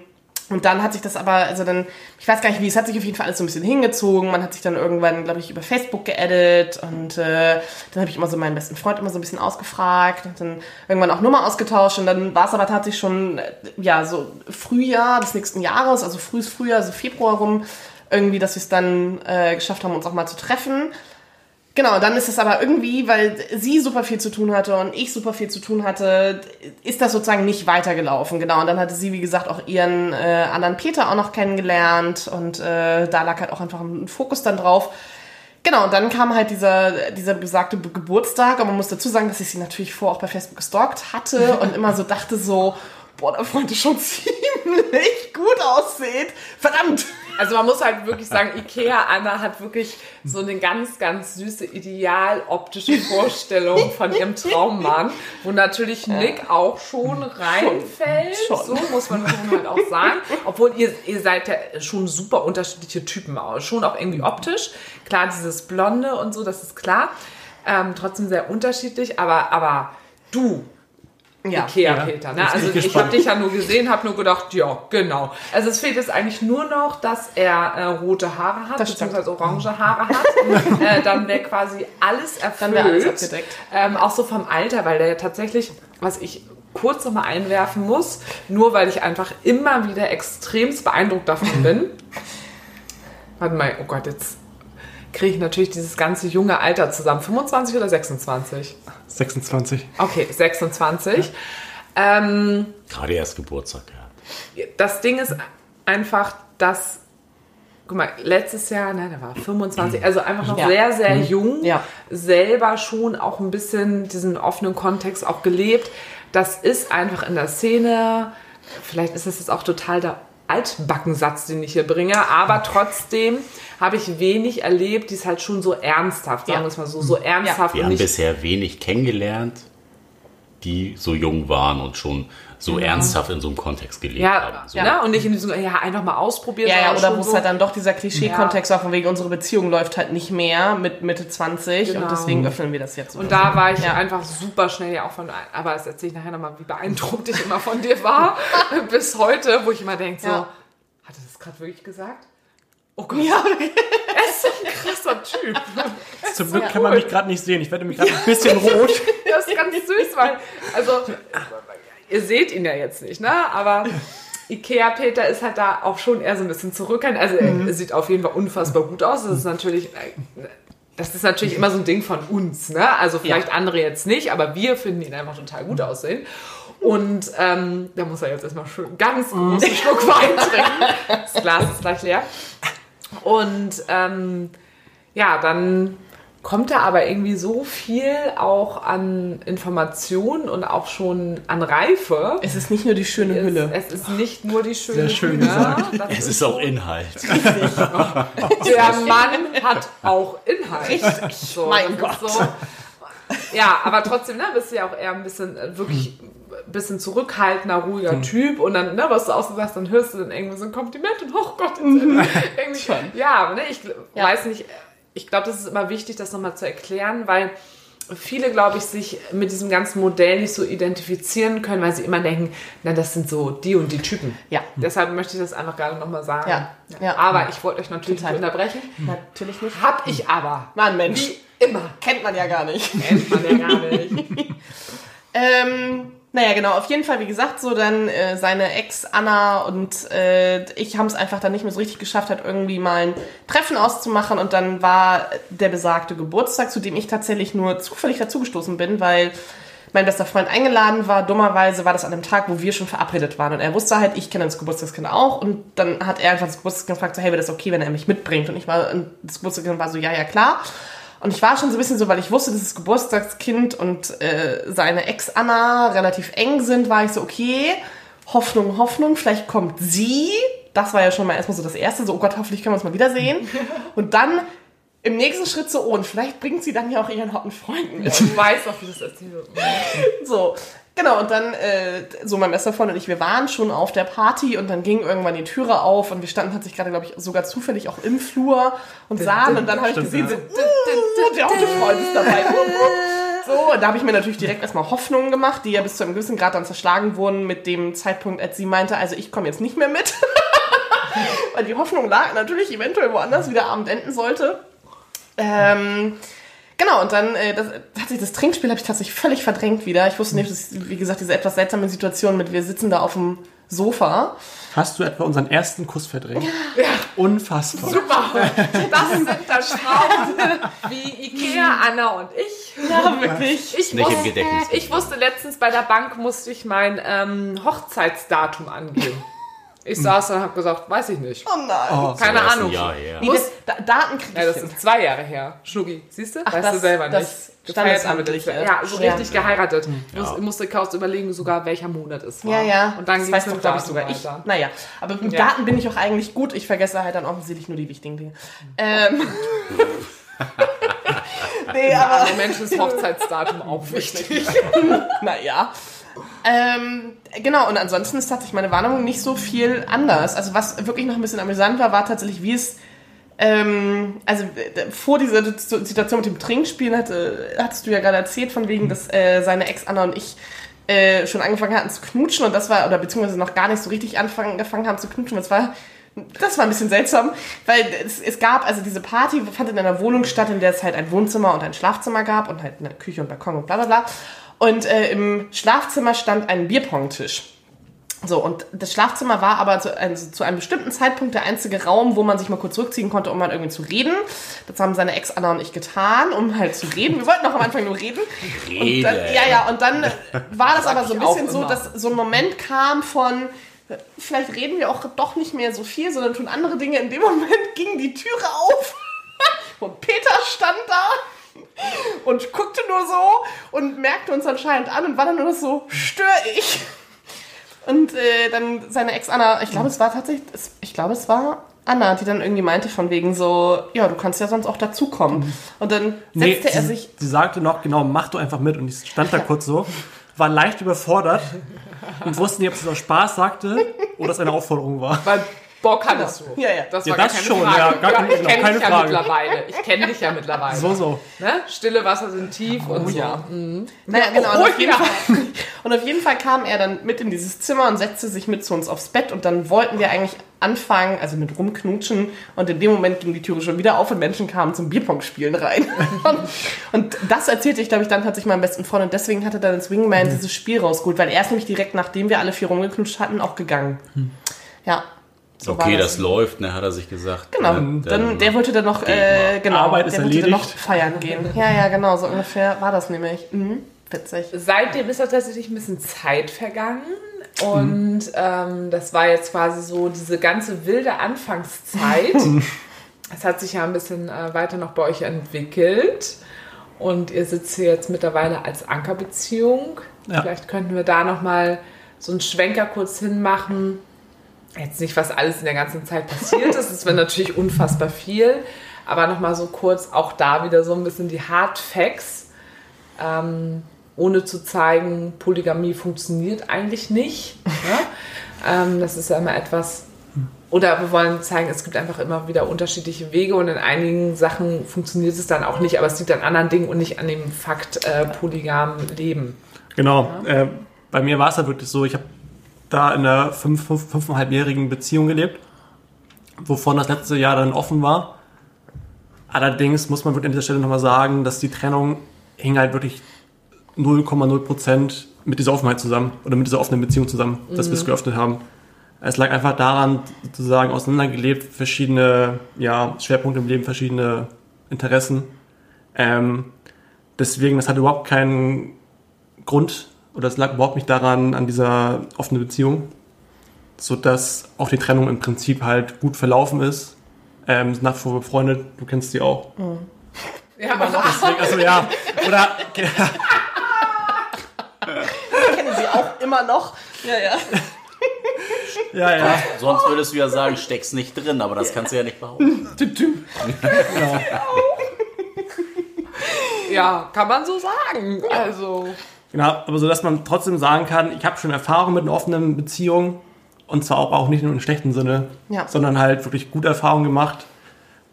[SPEAKER 4] und dann hat sich das aber, also dann, ich weiß gar nicht wie, es hat sich auf jeden Fall alles so ein bisschen hingezogen. Man hat sich dann irgendwann, glaube ich, über Facebook geedit und äh, dann habe ich immer so meinen besten Freund immer so ein bisschen ausgefragt und dann irgendwann auch Nummer ausgetauscht und dann war es aber tatsächlich schon, äh, ja, so Frühjahr des nächsten Jahres, also frühes Frühjahr, also Februar rum, irgendwie, dass wir es dann äh, geschafft haben, uns auch mal zu treffen. Genau, dann ist es aber irgendwie, weil sie super viel zu tun hatte und ich super viel zu tun hatte, ist das sozusagen nicht weitergelaufen. Genau, und dann hatte sie, wie gesagt, auch ihren äh, anderen Peter auch noch kennengelernt und äh, da lag halt auch einfach ein Fokus dann drauf. Genau, und dann kam halt dieser, dieser besagte Geburtstag und man muss dazu sagen, dass ich sie natürlich vor auch bei Facebook gestalkt hatte und immer so dachte so, boah, der Freund ist schon ziemlich gut aussieht. Verdammt!
[SPEAKER 1] Also man muss halt wirklich sagen, Ikea Anna hat wirklich so eine ganz, ganz süße, ideal optische Vorstellung von ihrem Traummann, wo natürlich Nick auch schon reinfällt.
[SPEAKER 4] Schon, schon.
[SPEAKER 1] So muss man schon halt auch sagen. Obwohl ihr, ihr seid ja schon super unterschiedliche Typen. Schon auch irgendwie optisch. Klar, dieses Blonde und so, das ist klar. Ähm, trotzdem sehr unterschiedlich, aber, aber du,
[SPEAKER 4] Ja.
[SPEAKER 1] Ikea,
[SPEAKER 3] Ja,
[SPEAKER 1] Peter. Ne? Also
[SPEAKER 3] ich
[SPEAKER 1] habe dich ja nur gesehen, habe nur gedacht, ja, genau. Also es fehlt jetzt eigentlich nur noch, dass er äh, rote Haare hat,
[SPEAKER 4] Das stimmt.
[SPEAKER 1] beziehungsweise orange Haare hat. äh, dann wäre quasi alles erfüllt.
[SPEAKER 4] Dann wäre alles abgedeckt.
[SPEAKER 1] Ähm, auch so vom Alter, weil der ja tatsächlich, was ich kurz nochmal einwerfen muss, nur weil ich einfach immer wieder extremst beeindruckt davon bin. Warte mal, oh Gott, jetzt kriege ich natürlich dieses ganze junge Alter zusammen. 25 oder 26?
[SPEAKER 3] 26.
[SPEAKER 1] Okay, 26. Ähm,
[SPEAKER 2] Gerade erst Geburtstag gehabt.
[SPEAKER 1] das Ding ist einfach, dass, guck mal, letztes Jahr, nein, der war 25, also einfach noch
[SPEAKER 4] Ja.
[SPEAKER 1] sehr, sehr jung,
[SPEAKER 4] Ja.
[SPEAKER 1] selber schon auch ein bisschen diesen offenen Kontext auch gelebt. Das ist einfach in der Szene, vielleicht ist es jetzt auch total der Altbackensatz, den ich hier bringe, aber trotzdem habe ich wenig erlebt, die ist halt schon so ernsthaft, sagen
[SPEAKER 4] Ja.
[SPEAKER 1] wir es mal so, so ernsthaft
[SPEAKER 2] Wir
[SPEAKER 1] und
[SPEAKER 2] haben bisher wenig kennengelernt, die so jung waren und schon so ernsthaft in so einem Kontext gelebt
[SPEAKER 1] ja,
[SPEAKER 2] haben. So.
[SPEAKER 1] Ne? und nicht in diesem, ja, einfach mal ausprobieren.
[SPEAKER 4] Ja, ja, oder wo es
[SPEAKER 1] so,
[SPEAKER 4] halt dann doch dieser Klischee-Kontext war, von wegen unsere Beziehung läuft halt nicht mehr mit Mitte 20
[SPEAKER 1] Genau.
[SPEAKER 4] und deswegen öffnen wir das jetzt.
[SPEAKER 1] Und da war ich
[SPEAKER 4] Ja.
[SPEAKER 1] einfach super schnell ja auch von, aber das erzähle ich nachher nochmal, wie beeindruckt ich immer von dir war, bis heute, wo ich immer denke, so,
[SPEAKER 4] Ja.
[SPEAKER 1] hat er das gerade wirklich gesagt? Oh Gott,
[SPEAKER 4] ja,
[SPEAKER 1] er ist so ein krasser Typ.
[SPEAKER 3] Zum Glück kann man mich gerade nicht sehen. Ich werde mich gerade ein bisschen rot.
[SPEAKER 1] Das ist ganz süß, weil, also, ihr seht ihn ja jetzt nicht, ne, aber Ikea Peter ist halt da auch schon eher so ein bisschen zurückhaltend. Also, er sieht auf jeden Fall unfassbar gut aus. Das ist natürlich, das ist natürlich immer so ein Ding von uns, ne? Also vielleicht andere jetzt nicht, aber wir finden ihn einfach total gut aussehen. Und ähm, da muss er jetzt erstmal schön ganz großen Schluck Wein trinken. Das Glas ist gleich leer. Und ähm, ja, dann kommt da aber irgendwie so viel auch an Informationen und auch schon an Reife.
[SPEAKER 4] es ist nicht nur die schöne Hülle.
[SPEAKER 1] Es, es ist nicht nur die schöne
[SPEAKER 3] Sehr schön
[SPEAKER 1] Hülle.
[SPEAKER 3] gesagt.
[SPEAKER 1] Das
[SPEAKER 2] Es ist auch Inhalt.
[SPEAKER 1] der Mann hat auch Inhalt. Richtig. So,
[SPEAKER 4] Mein Gott.
[SPEAKER 1] So. Ja, aber trotzdem, ne, bist du ja auch eher ein bisschen, äh, wirklich ein bisschen zurückhaltender, ruhiger
[SPEAKER 3] Hm.
[SPEAKER 1] Typ und dann, ne, was du auch so sagst, dann hörst du dann irgendwie so ein Kompliment und oh Gott, jetzt irgendwie, ja, aber ne, ich
[SPEAKER 4] Ja.
[SPEAKER 1] weiß nicht, ich glaube, das ist immer wichtig, das nochmal zu erklären, weil viele, glaube ich, sich mit diesem ganzen Modell nicht so identifizieren können, weil sie immer denken, na, das sind so die und die Typen.
[SPEAKER 4] Ja.
[SPEAKER 1] Deshalb möchte ich das einfach gerade nochmal sagen.
[SPEAKER 4] Ja, ja.
[SPEAKER 1] Aber ich wollte euch natürlich
[SPEAKER 4] Total.
[SPEAKER 1] nicht unterbrechen.
[SPEAKER 4] Natürlich nicht.
[SPEAKER 1] Hab ich aber.
[SPEAKER 4] Mann, Mensch.
[SPEAKER 1] Wie immer.
[SPEAKER 4] Kennt man ja gar nicht.
[SPEAKER 1] Kennt man ja gar nicht.
[SPEAKER 4] Ähm, naja, genau, auf jeden Fall, wie gesagt, so dann äh, seine Ex Anna und äh, ich haben es einfach dann nicht mehr so richtig geschafft, halt irgendwie mal ein Treffen auszumachen und dann war der besagte Geburtstag, zu dem ich tatsächlich nur zufällig dazugestoßen bin, weil mein bester Freund eingeladen war. Dummerweise war das an dem Tag, wo wir schon verabredet waren. Und er wusste halt, ich kenne das Geburtstagskind auch. Und dann hat er einfach das Geburtstagskind gefragt, so, hey, wäre das okay, wenn er mich mitbringt? Und ich war, und das Geburtstagskind war so, ja, ja, klar. Und ich war schon so ein bisschen so, weil ich wusste, dass das Geburtstagskind und äh, seine Ex-Anna relativ eng sind, war ich so, okay, Hoffnung, Hoffnung, vielleicht kommt sie. Das war ja schon mal erstmal so das Erste, so, oh Gott, hoffentlich können wir uns mal wiedersehen. Und dann im nächsten Schritt so, oh, und vielleicht bringt sie dann ja auch ihren hotten Freund mit.
[SPEAKER 1] Ich weiß auch, wie das wird.
[SPEAKER 4] So, genau, und dann, äh, so mein bester Freund und ich, wir waren schon auf der Party und dann ging irgendwann die Türe auf und wir standen tatsächlich gerade, glaube ich, sogar zufällig auch im Flur und sahen und dann habe ich gesehen, so, der hotte Freund ist dabei. So, und da habe ich mir natürlich direkt erstmal Hoffnungen gemacht, die ja bis zu einem gewissen Grad dann zerschlagen wurden mit dem Zeitpunkt, als sie meinte, also ich komme jetzt nicht mehr mit. Weil die Hoffnung lag natürlich eventuell woanders, wie der Abend enden sollte. Ähm, genau, und dann äh, das, tatsächlich das Trinkspiel habe ich tatsächlich völlig verdrängt wieder. Ich wusste nicht, dass, wie gesagt, diese etwas seltsame Situation mit, wir sitzen da auf dem Sofa.
[SPEAKER 3] Hast du etwa unseren ersten Kuss verdrängt? Ja. Unfassbar.
[SPEAKER 1] Super. Das sind dann Schrauben wie Ikea, Anna und ich.
[SPEAKER 4] Ja, wirklich.
[SPEAKER 1] Ich
[SPEAKER 2] Nicht im
[SPEAKER 1] wusste,
[SPEAKER 2] Gedächtnis.
[SPEAKER 1] ich wusste letztens bei der Bank musste ich mein ähm, Hochzeitsdatum angeben. Ich saß da und habe gesagt, weiß ich nicht.
[SPEAKER 4] Oh nein.
[SPEAKER 3] Oh.
[SPEAKER 1] Keine
[SPEAKER 2] ist
[SPEAKER 1] Ahnung.
[SPEAKER 2] Ein Jahr her.
[SPEAKER 4] Nee, das, da, Daten krieg ich
[SPEAKER 1] Ja, das
[SPEAKER 4] hin.
[SPEAKER 1] ist zwei Jahre her. Schnucki, siehst du?
[SPEAKER 4] Ach,
[SPEAKER 1] weißt
[SPEAKER 4] das-
[SPEAKER 1] du selber nicht.
[SPEAKER 4] das
[SPEAKER 1] wir
[SPEAKER 4] standesamtlich, äh,
[SPEAKER 1] Ja, so
[SPEAKER 4] ja.
[SPEAKER 1] richtig geheiratet.
[SPEAKER 2] Ja.
[SPEAKER 1] Muss, musste Chaos überlegen, sogar welcher Monat es war.
[SPEAKER 4] Ja, ja.
[SPEAKER 1] Und dann
[SPEAKER 4] das
[SPEAKER 1] ging
[SPEAKER 4] weiß
[SPEAKER 1] es
[SPEAKER 4] glaube ich, sogar ich.
[SPEAKER 1] weiter.
[SPEAKER 4] Naja, aber mit
[SPEAKER 1] Ja.
[SPEAKER 4] Daten bin ich auch eigentlich gut. Ich vergesse halt dann offensichtlich nur die wichtigen Dinge. Ähm. nee, aber.
[SPEAKER 1] Menschen ist Hochzeitsdatum auch wichtig.
[SPEAKER 4] naja. Ähm, genau, und ansonsten ist tatsächlich meine Warnung nicht so viel anders. Also was wirklich noch ein bisschen amüsant war, war tatsächlich, wie es ähm, also äh, vor dieser Situation mit dem Trinkspielen hatte, hattest du ja gerade erzählt, von wegen, dass äh, seine Ex Anna und ich äh, schon angefangen hatten zu knutschen und das war, oder beziehungsweise noch gar nicht so richtig anfangen, angefangen haben zu knutschen. Das war, das war ein bisschen seltsam, weil es, es gab, also diese Party fand in einer Wohnung statt, in der es halt ein Wohnzimmer und ein Schlafzimmer gab und halt eine Küche und Balkon und bla bla bla. Und äh, im Schlafzimmer stand ein Bierpongtisch. So, und das Schlafzimmer war aber zu, also zu einem bestimmten Zeitpunkt der einzige Raum, wo man sich mal kurz zurückziehen konnte, um mal irgendwie zu reden. Das haben seine Ex Anna und ich getan, um halt zu reden. Wir wollten auch am Anfang nur reden. Und dann,
[SPEAKER 2] Rede.
[SPEAKER 4] ja, ja, und dann war das
[SPEAKER 1] Sag
[SPEAKER 4] aber so ein bisschen so, dass so ein Moment kam von, vielleicht reden wir auch doch nicht mehr so viel, sondern tun andere Dinge. In dem Moment ging die Türe auf und Peter stand da und guckte nur so und merkte uns anscheinend an und war dann nur so, störe ich? Und äh, dann seine Ex Anna, ich glaube, es war tatsächlich, es, ich glaube, es war Anna, die dann irgendwie meinte von wegen so, ja, du kannst ja sonst auch dazukommen. Und dann
[SPEAKER 3] Nee,
[SPEAKER 4] setzte er
[SPEAKER 3] sie,
[SPEAKER 4] sich,
[SPEAKER 3] sie sagte noch, genau, mach du einfach mit. Und ich stand da kurz so, war leicht überfordert und wusste nicht, ob sie es aus Spaß sagte oder es eine Aufforderung war.
[SPEAKER 1] Weil Bock hattest du.
[SPEAKER 4] Ja, ja.
[SPEAKER 1] Das
[SPEAKER 3] Ja,
[SPEAKER 1] war gar
[SPEAKER 3] das
[SPEAKER 1] keine
[SPEAKER 3] schon,
[SPEAKER 1] Frage.
[SPEAKER 3] ja, gar keine-
[SPEAKER 1] ich kenne dich ja
[SPEAKER 3] Frage.
[SPEAKER 1] mittlerweile. Ich kenne dich ja mittlerweile.
[SPEAKER 3] So, so.
[SPEAKER 1] Ne? Stille Wasser sind tief und so.
[SPEAKER 4] ja. Naja, genau.
[SPEAKER 1] Oh,
[SPEAKER 4] und, auf jeden
[SPEAKER 1] ja.
[SPEAKER 4] Fall, und auf jeden Fall kam er dann mit in dieses Zimmer und setzte sich mit zu uns aufs Bett und dann wollten wir eigentlich anfangen, also mit rumknutschen und in dem Moment ging die Türe schon wieder auf und Menschen kamen zum Bierpong-Spielen rein. und, und das erzählte ich, glaube ich, dann tatsächlich meinem besten Freund und deswegen hatte dann das Wingman dieses Spiel rausgeholt, weil er ist nämlich direkt, nachdem wir alle vier rumgeknutscht hatten, auch gegangen. Ja. So
[SPEAKER 2] okay, das läuft, ne, hat er sich gesagt.
[SPEAKER 4] Genau,
[SPEAKER 2] Ne,
[SPEAKER 4] dann, der wollte dann noch, äh, genau,
[SPEAKER 3] Arbeit ist
[SPEAKER 4] der wollte dann noch feiern gehen. Ja, ja, genau, so ungefähr war das nämlich. Mhm. Witzig.
[SPEAKER 1] Seitdem ist auch tatsächlich ein bisschen Zeit vergangen. Und ähm, das war jetzt quasi so diese ganze wilde Anfangszeit. Es hat sich ja ein bisschen äh, weiter noch bei euch entwickelt. Und ihr sitzt hier jetzt mittlerweile als Ankerbeziehung.
[SPEAKER 3] Ja.
[SPEAKER 1] Vielleicht könnten wir da nochmal so einen Schwenker kurz hinmachen. Jetzt nicht, was alles in der ganzen Zeit passiert ist. Es wäre natürlich unfassbar viel. Aber nochmal so kurz auch da wieder so ein bisschen die Hard Facts. Ähm, ohne zu zeigen, Polygamie funktioniert eigentlich nicht. Ne? ähm, das ist ja immer etwas. Oder wir wollen zeigen, es gibt einfach immer wieder unterschiedliche Wege und in einigen Sachen funktioniert es dann auch nicht, aber es liegt an anderen Dingen und nicht an dem Fakt äh, polygam Leben.
[SPEAKER 3] Genau. Äh, bei mir war es halt wirklich so, ich habe da in einer fünf, fünf, fünfeinhalbjährigen Beziehung gelebt, wovon das letzte Jahr dann offen war. Allerdings muss man wirklich an dieser Stelle nochmal sagen, dass die Trennung hing halt wirklich 0,0 Prozent mit dieser Offenheit zusammen oder mit dieser offenen Beziehung zusammen, dass wir es geöffnet haben. Es lag einfach daran, sozusagen auseinandergelebt, verschiedene ja, Schwerpunkte im Leben, verschiedene Interessen. Ähm, deswegen, das hat überhaupt keinen Grund, oder es lag überhaupt nicht daran, an dieser offenen Beziehung, sodass auch die Trennung im Prinzip halt gut verlaufen ist. Ähm, sind nach wie vor befreundet, du kennst sie auch.
[SPEAKER 1] Ja,
[SPEAKER 3] Deswegen, also ja, oder
[SPEAKER 4] Ich kenne sie auch immer noch. Ja, ja.
[SPEAKER 3] ja, ja,
[SPEAKER 2] Sonst würdest du ja sagen, steckst nicht drin, aber das kannst du ja nicht behaupten.
[SPEAKER 3] genau.
[SPEAKER 1] ja, kann man so sagen. Also,
[SPEAKER 3] Genau, aber so, dass man trotzdem sagen kann, ich habe schon Erfahrung mit einer offenen Beziehung und zwar auch, auch nicht nur im schlechten Sinne,
[SPEAKER 4] Ja.
[SPEAKER 3] sondern halt wirklich gute Erfahrungen gemacht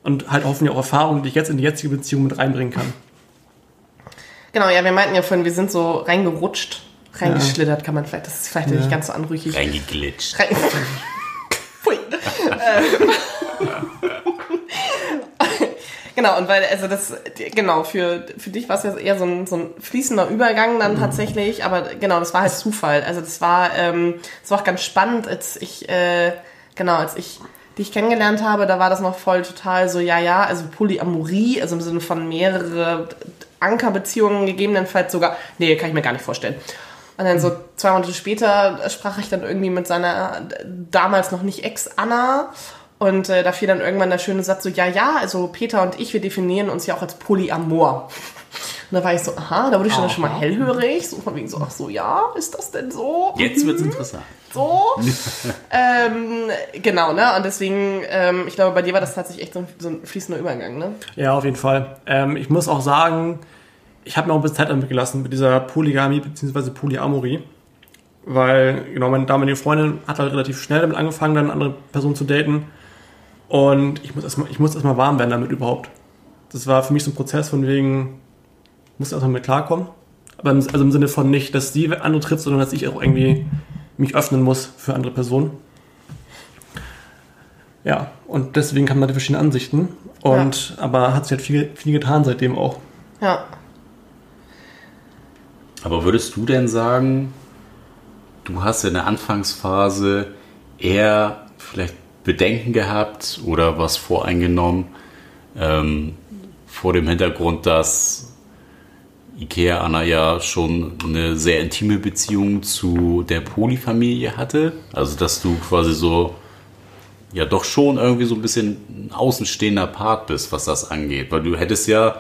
[SPEAKER 3] und halt hoffentlich auch Erfahrungen, die ich jetzt in die jetzige Beziehung mit reinbringen kann.
[SPEAKER 4] Genau, ja, wir meinten ja vorhin, wir sind so reingerutscht, reingeschlittert, kann man vielleicht, das ist vielleicht nicht ganz so anrüchig.
[SPEAKER 2] Reingeglitscht.
[SPEAKER 4] Rein. Pfui. Ähm. Genau, und weil, also das, genau, für, für dich war es ja eher so ein, so ein fließender Übergang dann tatsächlich, aber genau, das war halt Zufall. Also das war, ähm, das war auch ganz spannend, als ich, äh, genau, als ich dich kennengelernt habe, da war das noch voll total so, ja, ja, also Polyamorie, also im Sinne von mehrere Ankerbeziehungen gegebenenfalls sogar, nee, kann ich mir gar nicht vorstellen. Und dann so zwei Monate später sprach ich dann irgendwie mit seiner damals noch nicht Ex-Anna. Und äh, da fiel dann irgendwann der schöne Satz so, ja, ja, also Peter und ich, wir definieren uns ja auch als Polyamor. Und da war ich so, aha, da wurde ich dann schon mal hellhörig, so von wegen so, ach so, ja, ist das denn so?
[SPEAKER 2] Jetzt wird's interessant.
[SPEAKER 4] so. ähm, genau, ne? Und deswegen, ähm, ich glaube, bei dir war das tatsächlich echt so ein, so ein fließender Übergang, ne?
[SPEAKER 3] Ja, auf jeden Fall. Ähm, ich muss auch sagen, ich habe mir auch ein bisschen Zeit damit gelassen mit dieser Polygamie bzw. Polyamorie. Weil, genau, meine damalige Freundin hat halt relativ schnell damit angefangen, dann eine andere Person zu daten. Und ich muss erstmal, ich muss erstmal warm werden damit überhaupt. Das war für mich so ein Prozess von wegen, ich muss erstmal mit klarkommen. Aber im, also im Sinne von nicht, dass sie andere tritt, sondern dass ich auch irgendwie mich öffnen muss für andere Personen. Ja, und deswegen haben wir die verschiedenen Ansichten. Und, aber hat sich halt viel, viel getan seitdem auch.
[SPEAKER 4] Ja.
[SPEAKER 2] Aber würdest du denn sagen, du hast in der Anfangsphase eher vielleicht Bedenken gehabt oder was voreingenommen ähm, vor dem Hintergrund, dass Ikea Anna ja schon eine sehr intime Beziehung zu der Polyfamilie hatte? Also dass du quasi so ja doch schon irgendwie so ein bisschen ein außenstehender Part bist, was das angeht. Weil du hättest ja,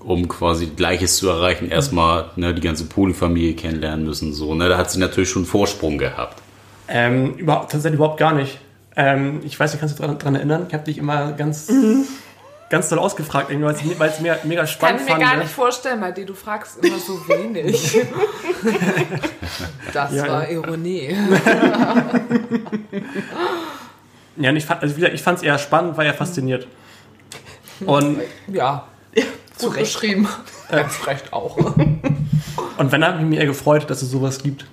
[SPEAKER 2] um quasi Gleiches zu erreichen, erstmal ne, die ganze Polyfamilie kennenlernen müssen. So, ne? Da hat sie natürlich schon einen Vorsprung gehabt.
[SPEAKER 3] Ähm, überhaupt, tatsächlich überhaupt gar nicht. Ähm, ich weiß nicht, kannst du dich daran erinnern? Ich habe dich immer ganz, ganz doll ausgefragt, weil es- weil mir mega
[SPEAKER 1] kann
[SPEAKER 3] spannend
[SPEAKER 1] ich mir
[SPEAKER 3] fand.
[SPEAKER 1] gar
[SPEAKER 3] ne?
[SPEAKER 1] nicht vorstellen, bei dir, du fragst immer so wenig. Das
[SPEAKER 3] Ja,
[SPEAKER 1] war
[SPEAKER 3] ja.
[SPEAKER 1] Ironie.
[SPEAKER 3] Ja, und ich fand also ich fand es eher spannend, war eher fasziniert. Und,
[SPEAKER 1] Ja,
[SPEAKER 4] Zu
[SPEAKER 1] gut
[SPEAKER 4] Recht.
[SPEAKER 1] beschrieben. Ganz recht auch.
[SPEAKER 3] und wenn, habe ich mich eher gefreut, dass es sowas gibt.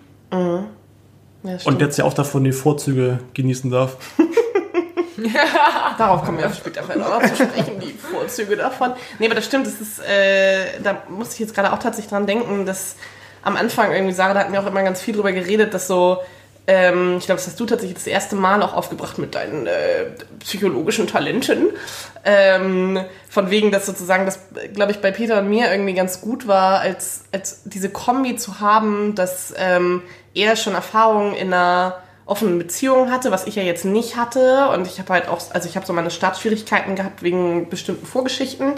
[SPEAKER 4] Ja,
[SPEAKER 3] Und jetzt ja auch davon die Vorzüge genießen darf.
[SPEAKER 4] Darauf kommen wir später vielleicht auch noch zu sprechen, die Vorzüge davon. Nee, aber das stimmt, das ist, äh, da musste ich jetzt gerade auch tatsächlich dran denken, dass am Anfang irgendwie, Sarah, da hatten wir auch immer ganz viel drüber geredet, dass so, ähm, ich glaube, das hast du tatsächlich das erste Mal auch aufgebracht mit deinen äh, psychologischen Talenten. Ähm, von wegen, dass sozusagen das, glaube ich, bei Peter und mir irgendwie ganz gut war, als, als diese Kombi zu haben, dass ähm, er schon Erfahrungen in einer offenen Beziehung hatte, was ich ja jetzt nicht hatte. Und ich habe halt auch, also ich habe so meine Startschwierigkeiten gehabt wegen bestimmten Vorgeschichten.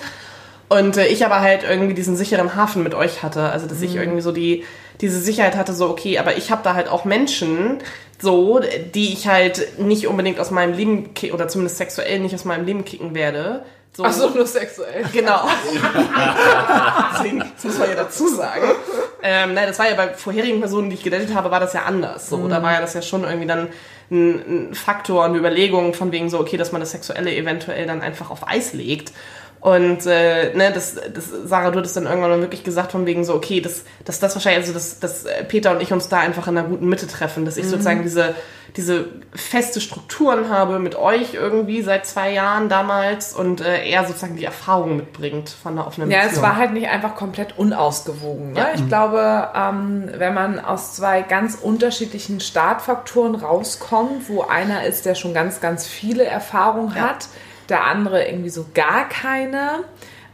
[SPEAKER 4] Und äh, ich aber halt irgendwie diesen sicheren Hafen mit euch hatte. Also, dass ich irgendwie so die, diese Sicherheit hatte, so, okay, aber ich habe da halt auch Menschen, so, die ich halt nicht unbedingt aus meinem Leben, oder zumindest sexuell nicht aus meinem Leben kicken werde. So,
[SPEAKER 1] Achso, nur sexuell.
[SPEAKER 4] Genau. Deswegen, das muss man ja dazu sagen. Ähm, nein, das war ja bei vorherigen Personen, die ich gedatet habe, war das ja anders. So, da war ja das ja schon irgendwie dann ein, ein Faktor, eine Überlegung von wegen so, okay, dass man das Sexuelle eventuell dann einfach auf Eis legt. Und äh, ne, das, das, Sarah, du hattest dann irgendwann mal wirklich gesagt von wegen so, okay, dass, dass das wahrscheinlich, also dass, dass äh, Peter und ich uns da einfach in einer guten Mitte treffen, dass ich sozusagen diese, diese feste Strukturen habe mit euch irgendwie seit zwei Jahren damals und äh, er sozusagen die Erfahrung mitbringt von einer offenen
[SPEAKER 1] Ja,
[SPEAKER 4] Beziehung.
[SPEAKER 1] es war halt nicht einfach komplett unausgewogen. Ne? Ich glaube, ähm, wenn man aus zwei ganz unterschiedlichen Startfaktoren rauskommt, wo einer ist, der schon ganz, ganz viele Erfahrungen
[SPEAKER 4] Ja.
[SPEAKER 1] hat, der andere irgendwie so gar keine,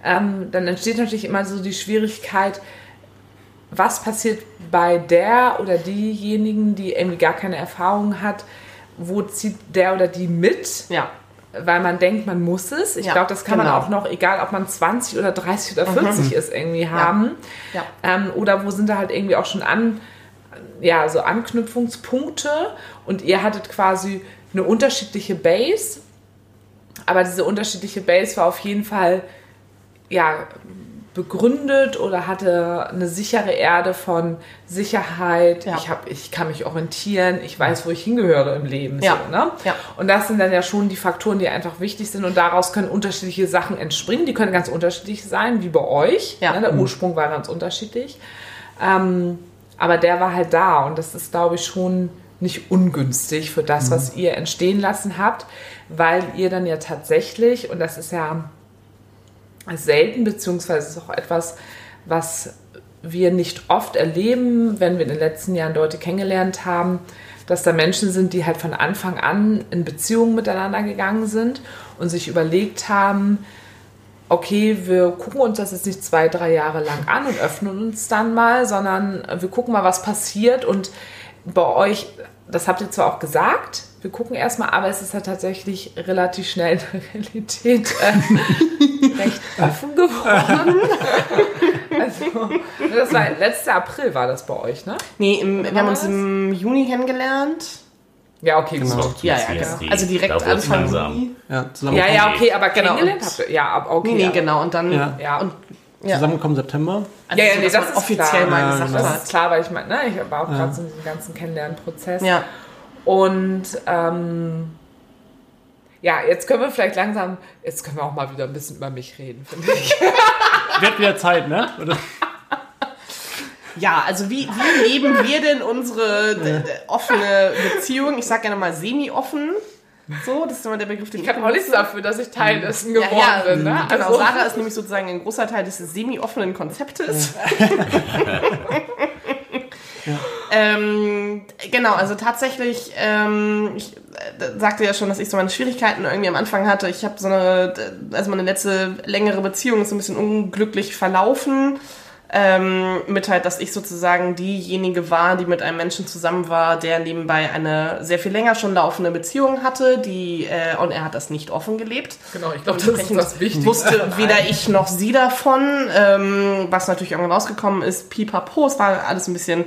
[SPEAKER 1] ähm, dann entsteht natürlich immer so die Schwierigkeit, was passiert bei der oder diejenigen, die irgendwie gar keine Erfahrung hat, wo zieht der oder die mit?
[SPEAKER 4] Ja.
[SPEAKER 1] Weil man denkt, man muss es. Ich
[SPEAKER 4] Ja,
[SPEAKER 1] glaube, das kann man
[SPEAKER 4] genau.
[SPEAKER 1] auch noch, egal ob man 20 oder 30 oder 40 ist, irgendwie haben.
[SPEAKER 4] Ja.
[SPEAKER 1] Ähm, oder wo sind da halt irgendwie auch schon an, ja, so Anknüpfungspunkte und ihr hattet quasi eine unterschiedliche Base, aber diese unterschiedliche Base war auf jeden Fall, ja, begründet oder hatte eine sichere Erde von Sicherheit.
[SPEAKER 4] Ja.
[SPEAKER 1] Ich, hab, ich kann mich orientieren, ich weiß, wo ich hingehöre im Leben.
[SPEAKER 4] Ja.
[SPEAKER 1] So, ne?
[SPEAKER 4] Ja.
[SPEAKER 1] Und das sind dann ja schon die Faktoren, die einfach wichtig sind und daraus können unterschiedliche Sachen entspringen. Die können ganz unterschiedlich sein, wie bei euch.
[SPEAKER 4] Ja.
[SPEAKER 1] Ne? Der Ursprung war ganz unterschiedlich. Ähm, aber der war halt da und das ist, glaube ich, schon nicht ungünstig für das, was ihr entstehen lassen habt, weil ihr dann ja tatsächlich, und das ist ja selten, beziehungsweise ist auch etwas, was wir nicht oft erleben, wenn wir in den letzten Jahren Leute kennengelernt haben, dass da Menschen sind, die halt von Anfang an in Beziehungen miteinander gegangen sind und sich überlegt haben, okay, wir gucken uns das jetzt nicht zwei, drei Jahre lang an und öffnen uns dann mal, sondern wir gucken mal, was passiert. Und bei euch, das habt ihr zwar auch gesagt, wir gucken erstmal, aber es ist ja tatsächlich relativ schnell in der Realität äh, recht offen geworden. also, das war letzter April war das bei euch, ne?
[SPEAKER 4] Nee, im, wir haben uns im Juni kennengelernt.
[SPEAKER 1] Ja, okay,
[SPEAKER 3] Genau.
[SPEAKER 1] gut.
[SPEAKER 4] Ja, ja, genau. Also direkt Anfang. Juni.
[SPEAKER 3] Ja,
[SPEAKER 1] Ja, ja, okay, aber
[SPEAKER 4] Genau,
[SPEAKER 1] kennengelernt
[SPEAKER 4] und-
[SPEAKER 1] habt ihr? Ja, ab- okay.
[SPEAKER 4] Nee, nee,
[SPEAKER 1] ja.
[SPEAKER 4] genau. Und dann,
[SPEAKER 3] Ja.
[SPEAKER 1] Ja.
[SPEAKER 4] und ja.
[SPEAKER 3] zusammengekommen September.
[SPEAKER 4] Also
[SPEAKER 1] Ja, ja, nee, das ist
[SPEAKER 4] offiziell
[SPEAKER 1] klar.
[SPEAKER 3] Ja,
[SPEAKER 4] gesagt
[SPEAKER 3] genau.
[SPEAKER 1] Das ist klar, weil ich meine, ne, ich war auch gerade so in diesem ganzen Kennenlernprozess.
[SPEAKER 4] Ja.
[SPEAKER 1] Und ähm, ja, jetzt können wir vielleicht langsam, jetzt können wir auch mal wieder ein bisschen über mich reden, finde ich.
[SPEAKER 3] Wird wieder Zeit, ne? Oder?
[SPEAKER 4] Ja, also wie, wie leben wir denn unsere d- offene Beziehung? Ich sag gerne mal semi-offen. So, das ist immer der Begriff, den
[SPEAKER 1] Ich kann auch nichts dafür, dass ich Teil dessen geworden
[SPEAKER 4] ja,
[SPEAKER 1] bin. Ne?
[SPEAKER 4] Genau,
[SPEAKER 1] Also,
[SPEAKER 4] Sarah ist nämlich sozusagen ein großer Teil des semi-offenen Konzeptes. ähm, genau, also tatsächlich, ähm, ich äh, sagte ja schon, dass ich so meine Schwierigkeiten irgendwie am Anfang hatte. Ich habe so eine, also meine letzte längere Beziehung ist so ein bisschen unglücklich verlaufen. Ähm, mit halt, dass ich sozusagen diejenige war, die mit einem Menschen zusammen war, der nebenbei eine sehr viel länger schon laufende Beziehung hatte, die äh, und er hat das nicht offen gelebt.
[SPEAKER 1] genau, ich glaube, das ist das Wichtigste.
[SPEAKER 4] Wusste weder ich noch sie davon, ähm, was natürlich irgendwann rausgekommen ist. Pipapo, es war alles ein bisschen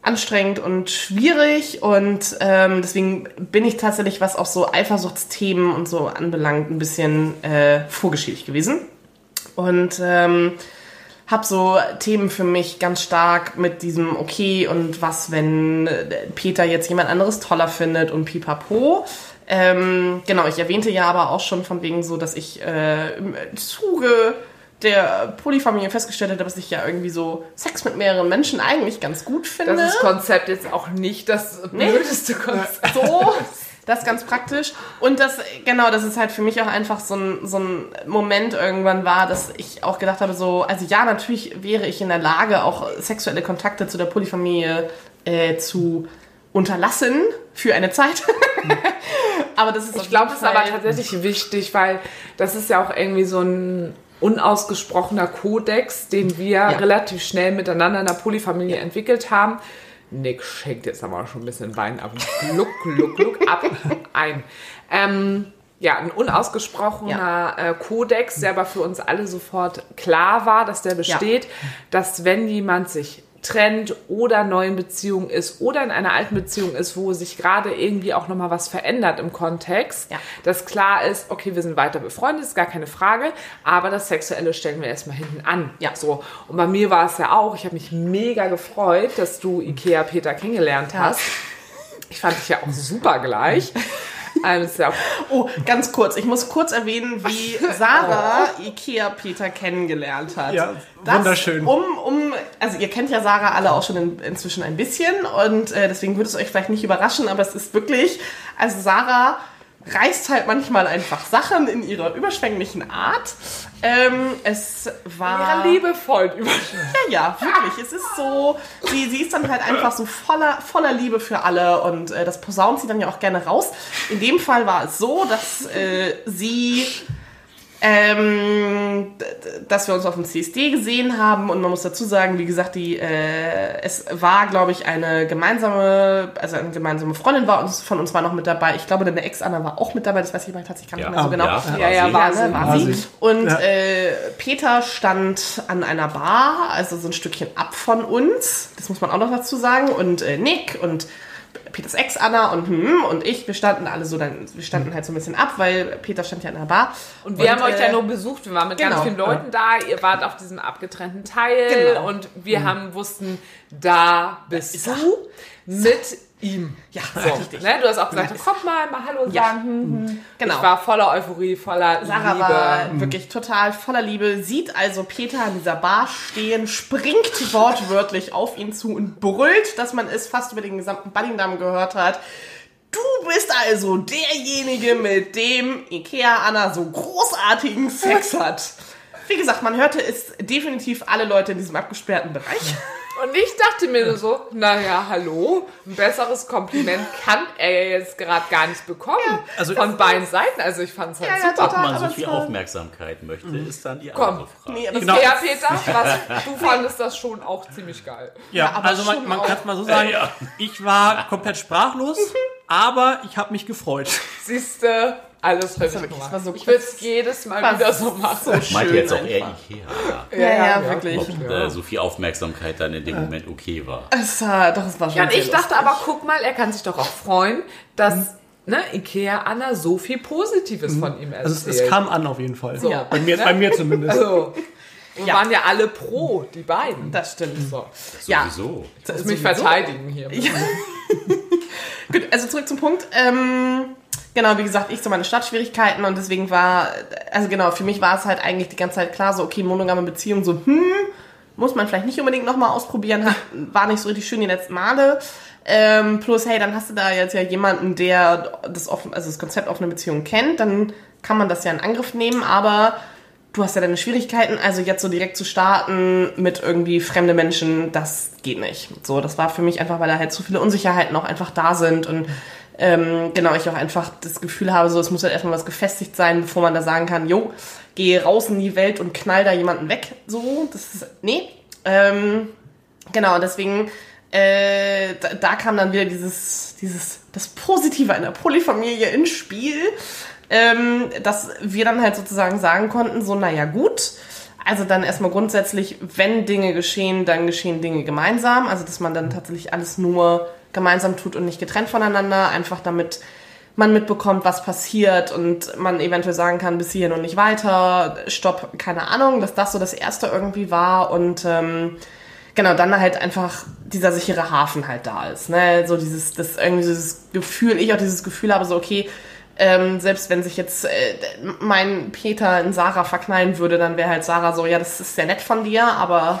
[SPEAKER 4] anstrengend und schwierig und ähm, deswegen bin ich tatsächlich, was auch so Eifersuchtsthemen und so anbelangt, ein bisschen äh, vorgeschädigt gewesen. Und ähm, habe so Themen für mich ganz stark mit diesem okay und was, wenn äh, Peter jetzt jemand anderes toller findet und pipapo. Ähm, genau, ich erwähnte ja aber auch schon von wegen so, dass ich äh, im Zuge der Polyfamilie festgestellt habe, dass ich ja irgendwie so Sex mit mehreren Menschen eigentlich ganz gut finde.
[SPEAKER 1] Das ist Konzept jetzt auch nicht das blödeste Konzept.
[SPEAKER 4] so. Das ist ganz praktisch. Und das, genau, das ist halt für mich auch einfach so ein, so ein Moment irgendwann war, dass ich auch gedacht habe, so, also ja, natürlich wäre ich in der Lage, auch sexuelle Kontakte zu der Polyfamilie äh, zu unterlassen für eine Zeit. aber das ist
[SPEAKER 1] Ich glaube, das ist aber tatsächlich wichtig, weil das ist ja auch irgendwie so ein unausgesprochener Kodex, den wir relativ schnell miteinander in der Polyfamilie entwickelt haben. Nick schenkt jetzt aber schon ein bisschen Wein ab. Gluck, gluck, gluck, ab, ein. Ähm, ja, ein unausgesprochener äh, Kodex, der aber für uns alle sofort klar war, dass der besteht, dass wenn jemand sich trennt oder neu in Beziehung ist oder in einer alten Beziehung ist, wo sich gerade irgendwie auch nochmal was verändert im Kontext,
[SPEAKER 4] Ja.
[SPEAKER 1] dass klar ist, okay, wir sind weiter befreundet, ist gar keine Frage, aber das Sexuelle stellen wir erstmal hinten an.
[SPEAKER 4] Ja.
[SPEAKER 1] So. Und bei mir war es ja auch, ich habe mich mega gefreut, dass du Ikea Peter kennengelernt hast. Ich fand dich ja auch super gleich. Ist ja
[SPEAKER 4] Oh, ganz kurz. Ich muss kurz erwähnen, wie Sarah Ikea Peter kennengelernt hat.
[SPEAKER 3] Ja, wunderschön.
[SPEAKER 4] Um, um, also ihr kennt ja Sarah alle auch schon in, inzwischen ein bisschen und äh, deswegen würde es euch vielleicht nicht überraschen, aber es ist wirklich, also Sarah reißt halt manchmal einfach Sachen in ihrer überschwänglichen Art. Ähm, es war
[SPEAKER 1] ja, liebevoll
[SPEAKER 4] ja, ja, wirklich. Es ist so, sie, sie ist dann halt einfach so voller, voller Liebe für alle und äh, das posaunt sie dann ja auch gerne raus. In dem Fall war es so, dass äh, sie ähm, dass wir uns auf dem CSD gesehen haben und man muss dazu sagen, wie gesagt, die äh, es war, glaube ich, eine gemeinsame, also eine gemeinsame Freundin war uns von uns war noch mit dabei. Ich glaube, deine Ex-Anna war auch mit dabei, das weiß ich aber tatsächlich gar nicht
[SPEAKER 2] Ja.
[SPEAKER 4] mehr so genau.
[SPEAKER 2] Ja,
[SPEAKER 1] Ja, ja, war
[SPEAKER 4] Ja, ne,
[SPEAKER 1] sie.
[SPEAKER 4] war
[SPEAKER 3] War
[SPEAKER 4] sie.
[SPEAKER 3] sie.
[SPEAKER 4] Und
[SPEAKER 3] Ja.
[SPEAKER 4] äh, Peter stand an einer Bar, also so ein Stückchen ab von uns. Das muss man auch noch dazu sagen. Und äh, Nick und Peters Ex Anna und hm, und ich, wir standen alle so dann, wir standen halt so ein bisschen ab, weil Peter stand ja an der Bar.
[SPEAKER 1] Und wir haben euch
[SPEAKER 4] äh,
[SPEAKER 1] ja nur besucht, wir waren mit ganz
[SPEAKER 4] genau.
[SPEAKER 1] vielen Leuten da, ihr wart auf diesem abgetrennten Teil
[SPEAKER 4] Genau.
[SPEAKER 1] und wir haben wussten, da bist du mit ihm.
[SPEAKER 4] Ja,
[SPEAKER 1] So,
[SPEAKER 4] richtig.
[SPEAKER 1] ne? Du hast auch gesagt, komm mal, mal Hallo
[SPEAKER 4] Ja.
[SPEAKER 1] sagen. Hm, hm.
[SPEAKER 4] Genau.
[SPEAKER 1] Ich war voller Euphorie, voller
[SPEAKER 4] Sarah
[SPEAKER 1] Liebe.
[SPEAKER 4] war wirklich total voller Liebe, sieht also Peter an dieser Bar stehen, springt wortwörtlich auf ihn zu und brüllt, dass man es fast über den gesamten Buddingdamm gehört hat. Du bist also derjenige, mit dem Ikea Anna so großartigen Sex hat. Wie gesagt, man hörte es definitiv alle Leute in diesem abgesperrten Bereich.
[SPEAKER 1] Und ich dachte mir so, naja, hallo, ein besseres Kompliment kann er jetzt gerade gar nicht bekommen.
[SPEAKER 3] also-
[SPEAKER 1] von beiden Seiten. Also ich fand es halt
[SPEAKER 4] Ja, ja,
[SPEAKER 1] super.
[SPEAKER 2] Ob man so viel Aufmerksamkeit möchte, ist dann die
[SPEAKER 1] Komm.
[SPEAKER 2] andere Frage.
[SPEAKER 4] Nee, aber
[SPEAKER 3] Genau.
[SPEAKER 1] Ja, Peter, was, du fandest das schon auch ziemlich geil.
[SPEAKER 3] Ja,
[SPEAKER 4] aber
[SPEAKER 3] also man, man kann es mal so sagen,
[SPEAKER 2] Ja.
[SPEAKER 3] ich war komplett sprachlos, aber ich habe mich gefreut.
[SPEAKER 1] Siehste, alles richtig
[SPEAKER 4] wirklich-
[SPEAKER 1] gemacht.
[SPEAKER 4] so
[SPEAKER 1] ich würde es jedes Mal wieder so machen.
[SPEAKER 4] so
[SPEAKER 2] Meint jetzt auch
[SPEAKER 4] einfach.
[SPEAKER 2] eher Ikea,
[SPEAKER 4] Ja, ja, wirklich.
[SPEAKER 2] ob äh, so viel Aufmerksamkeit dann in dem Moment okay war.
[SPEAKER 4] Es war, doch, es war schon
[SPEAKER 1] Ja, und
[SPEAKER 4] sehr
[SPEAKER 1] ich dachte
[SPEAKER 4] lustig.
[SPEAKER 1] aber, guck mal, er kann sich doch auch freuen, dass ne, Ikea Anna so viel Positives von ihm erzählt.
[SPEAKER 3] Also es, es kam an auf jeden Fall.
[SPEAKER 1] So.
[SPEAKER 3] Bei, mir, bei mir zumindest.
[SPEAKER 1] Also, wir
[SPEAKER 4] Ja.
[SPEAKER 1] waren ja alle pro, die beiden.
[SPEAKER 4] Das stimmt.
[SPEAKER 1] So,
[SPEAKER 4] Ja.
[SPEAKER 2] Sowieso.
[SPEAKER 1] ich muss mich
[SPEAKER 4] sowieso.
[SPEAKER 1] verteidigen hier.
[SPEAKER 4] Gut, also zurück zum Punkt. Ähm, genau, wie gesagt, ich so meine Startschwierigkeiten und deswegen war, also genau, für mich war es halt eigentlich die ganze Zeit klar, so, okay, monogame Beziehung, so, hm, muss man vielleicht nicht unbedingt nochmal ausprobieren, war nicht so richtig schön die letzten Male. Ähm, plus, hey, dann hast du da jetzt ja jemanden, der das, offen, also das Konzept offene Beziehung kennt, dann kann man das ja in Angriff nehmen, aber du hast ja deine Schwierigkeiten, also jetzt so direkt zu starten mit irgendwie fremde Menschen, das geht nicht. So, das war für mich einfach, weil da halt so viele Unsicherheiten auch einfach da sind und ähm, genau, ich auch einfach das Gefühl habe, so, es muss halt erstmal was gefestigt sein, bevor man da sagen kann, jo, geh raus in die Welt und knall da jemanden weg. So, das ist, nee. Ähm, genau, deswegen, äh, da, da kam dann wieder dieses, dieses, das Positive einer Polyfamilie ins Spiel, ähm, dass wir dann halt sozusagen sagen konnten, so, naja, gut. Also dann erstmal grundsätzlich, wenn Dinge geschehen, dann geschehen Dinge gemeinsam. Also dass man dann tatsächlich alles nur gemeinsam tut und nicht getrennt voneinander, einfach damit man mitbekommt, was passiert und man eventuell sagen kann, bis hierhin und nicht weiter, stopp, keine Ahnung, dass das so das erste irgendwie war und ähm, genau, dann halt einfach dieser sichere Hafen halt da ist, ne, so dieses, das irgendwie so dieses Gefühl, ich auch dieses Gefühl habe, so okay, ähm, selbst wenn sich jetzt äh, mein Peter in Sarah verknallen würde, dann wäre halt Sarah so, ja, das ist sehr nett von dir, aber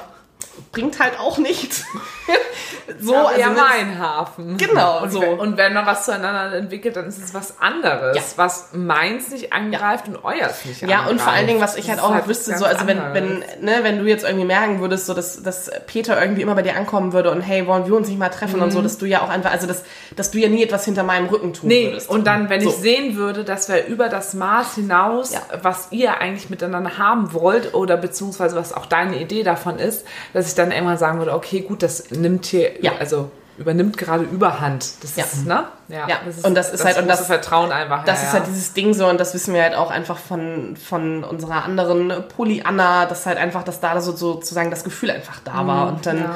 [SPEAKER 4] bringt halt auch nichts. so,
[SPEAKER 1] Aber
[SPEAKER 4] also
[SPEAKER 1] ja, mein Hafen.
[SPEAKER 4] Genau,
[SPEAKER 1] und
[SPEAKER 4] so.
[SPEAKER 1] Wenn, und wenn man was zueinander entwickelt, dann ist es was anderes,
[SPEAKER 4] Ja.
[SPEAKER 1] was meins nicht angreift und euers nicht
[SPEAKER 4] Ja,
[SPEAKER 1] angreift.
[SPEAKER 4] und vor allen Dingen, was ich
[SPEAKER 1] Das
[SPEAKER 4] halt
[SPEAKER 1] ist
[SPEAKER 4] auch noch
[SPEAKER 1] was
[SPEAKER 4] wüsste, so, also wenn,
[SPEAKER 1] anderes.
[SPEAKER 4] wenn, ne, wenn du jetzt irgendwie merken würdest, so, dass, dass Peter irgendwie immer bei dir ankommen würde und hey, wollen wir uns nicht mal treffen und so, dass du ja auch einfach, also dass, dass du ja nie etwas hinter meinem Rücken tun
[SPEAKER 1] Mhm. Nee,
[SPEAKER 4] würdest.
[SPEAKER 1] und dann, wenn
[SPEAKER 4] So.
[SPEAKER 1] ich sehen würde, dass wir über das Maß hinaus,
[SPEAKER 4] Ja.
[SPEAKER 1] was ihr eigentlich miteinander haben wollt oder beziehungsweise was auch deine Idee davon ist, dass ich dann irgendwann sagen würde, okay, gut, das nimmt hier,
[SPEAKER 4] Ja.
[SPEAKER 1] also übernimmt gerade Überhand. Das
[SPEAKER 4] Ja.
[SPEAKER 1] ist, ne? Ja,
[SPEAKER 4] Ja, und das ist halt- und das-
[SPEAKER 1] Vertrauen einfach.
[SPEAKER 4] Das
[SPEAKER 1] ja,
[SPEAKER 4] ist halt dieses Ding so und das wissen wir halt auch einfach von, von unserer anderen Polyanna, dass halt einfach, dass da so sozusagen das Gefühl einfach da war. Und dann,
[SPEAKER 1] Mhm,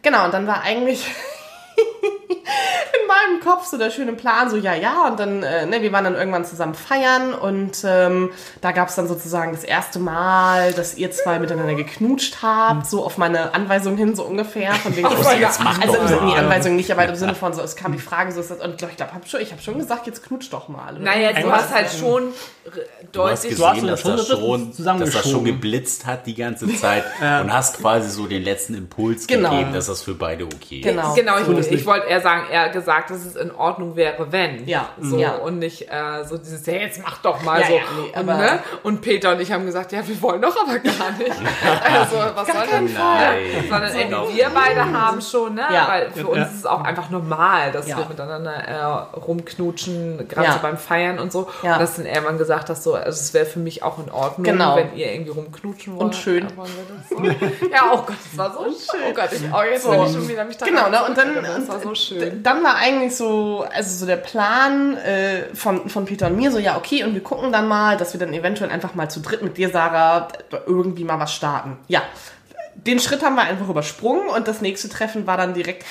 [SPEAKER 4] genau, und dann war eigentlich meinem Kopf so der schöne Plan, so ja, ja, und dann, äh, ne, wir waren dann irgendwann zusammen feiern und ähm, da gab es dann sozusagen das erste Mal, dass ihr zwei miteinander geknutscht habt, so auf meine Anweisung hin, so ungefähr. Von wegen,
[SPEAKER 2] Ach, jetzt mach
[SPEAKER 4] also
[SPEAKER 2] doch
[SPEAKER 4] im Sinne, nee,
[SPEAKER 2] mal.
[SPEAKER 4] Anweisung nicht, aber im Sinne von so, es kam die Frage so, ist das, und ich glaube, hab schon, ich habe schon gesagt, jetzt knutscht doch mal. oder?
[SPEAKER 1] Naja, du hast halt schon r-
[SPEAKER 2] Du hast
[SPEAKER 1] deutlich.
[SPEAKER 3] Du hast
[SPEAKER 2] gesehen, dass das schon, dass das schon geblitzt hat die ganze Zeit und hast quasi so den letzten Impuls
[SPEAKER 4] Genau.
[SPEAKER 2] gegeben, dass das für beide okay ist.
[SPEAKER 4] Genau.
[SPEAKER 1] Genau,
[SPEAKER 3] ist
[SPEAKER 1] ich,
[SPEAKER 3] nicht.
[SPEAKER 1] ich wollte eher sagen, eher gesagt, gesagt, dass es in Ordnung wäre, wenn.
[SPEAKER 4] Ja.
[SPEAKER 1] So,
[SPEAKER 4] Ja.
[SPEAKER 1] und nicht äh, so dieses, ja, jetzt mach doch mal
[SPEAKER 4] Ja,
[SPEAKER 1] so.
[SPEAKER 4] ja, nee,
[SPEAKER 1] und,
[SPEAKER 4] aber-
[SPEAKER 1] ne? und Peter und ich haben gesagt, ja, wir wollen doch aber gar nicht. also, was soll denn
[SPEAKER 2] Nein.
[SPEAKER 1] Sondern irgendwie wir beide haben schon, ne?
[SPEAKER 4] Ja.
[SPEAKER 1] Weil für uns
[SPEAKER 3] Ja.
[SPEAKER 1] ist es auch einfach normal, dass
[SPEAKER 4] Ja.
[SPEAKER 1] wir miteinander äh, rumknutschen, gerade
[SPEAKER 4] Ja.
[SPEAKER 1] so beim Feiern und so.
[SPEAKER 4] Ja.
[SPEAKER 1] Und dass dann irgendwann gesagt hast, so, also es wäre für mich auch in Ordnung,
[SPEAKER 4] Genau.
[SPEAKER 1] wenn ihr irgendwie rumknutschen wollt.
[SPEAKER 4] Und schön.
[SPEAKER 1] Ja, so? oh Gott, das war so schön. Oh Gott, ich, oh, jetzt
[SPEAKER 4] So.
[SPEAKER 1] bin ich schon wieder mich daran
[SPEAKER 4] Genau, ne? Und dann,
[SPEAKER 1] das war so schön.
[SPEAKER 4] dann war eigentlich so, also so der Plan äh, von, von Peter und mir so, ja, okay, und wir gucken dann mal, dass wir dann eventuell einfach mal zu dritt mit dir, Sarah, irgendwie mal was starten. Ja. Den Schritt haben wir einfach übersprungen und das nächste Treffen war dann direkt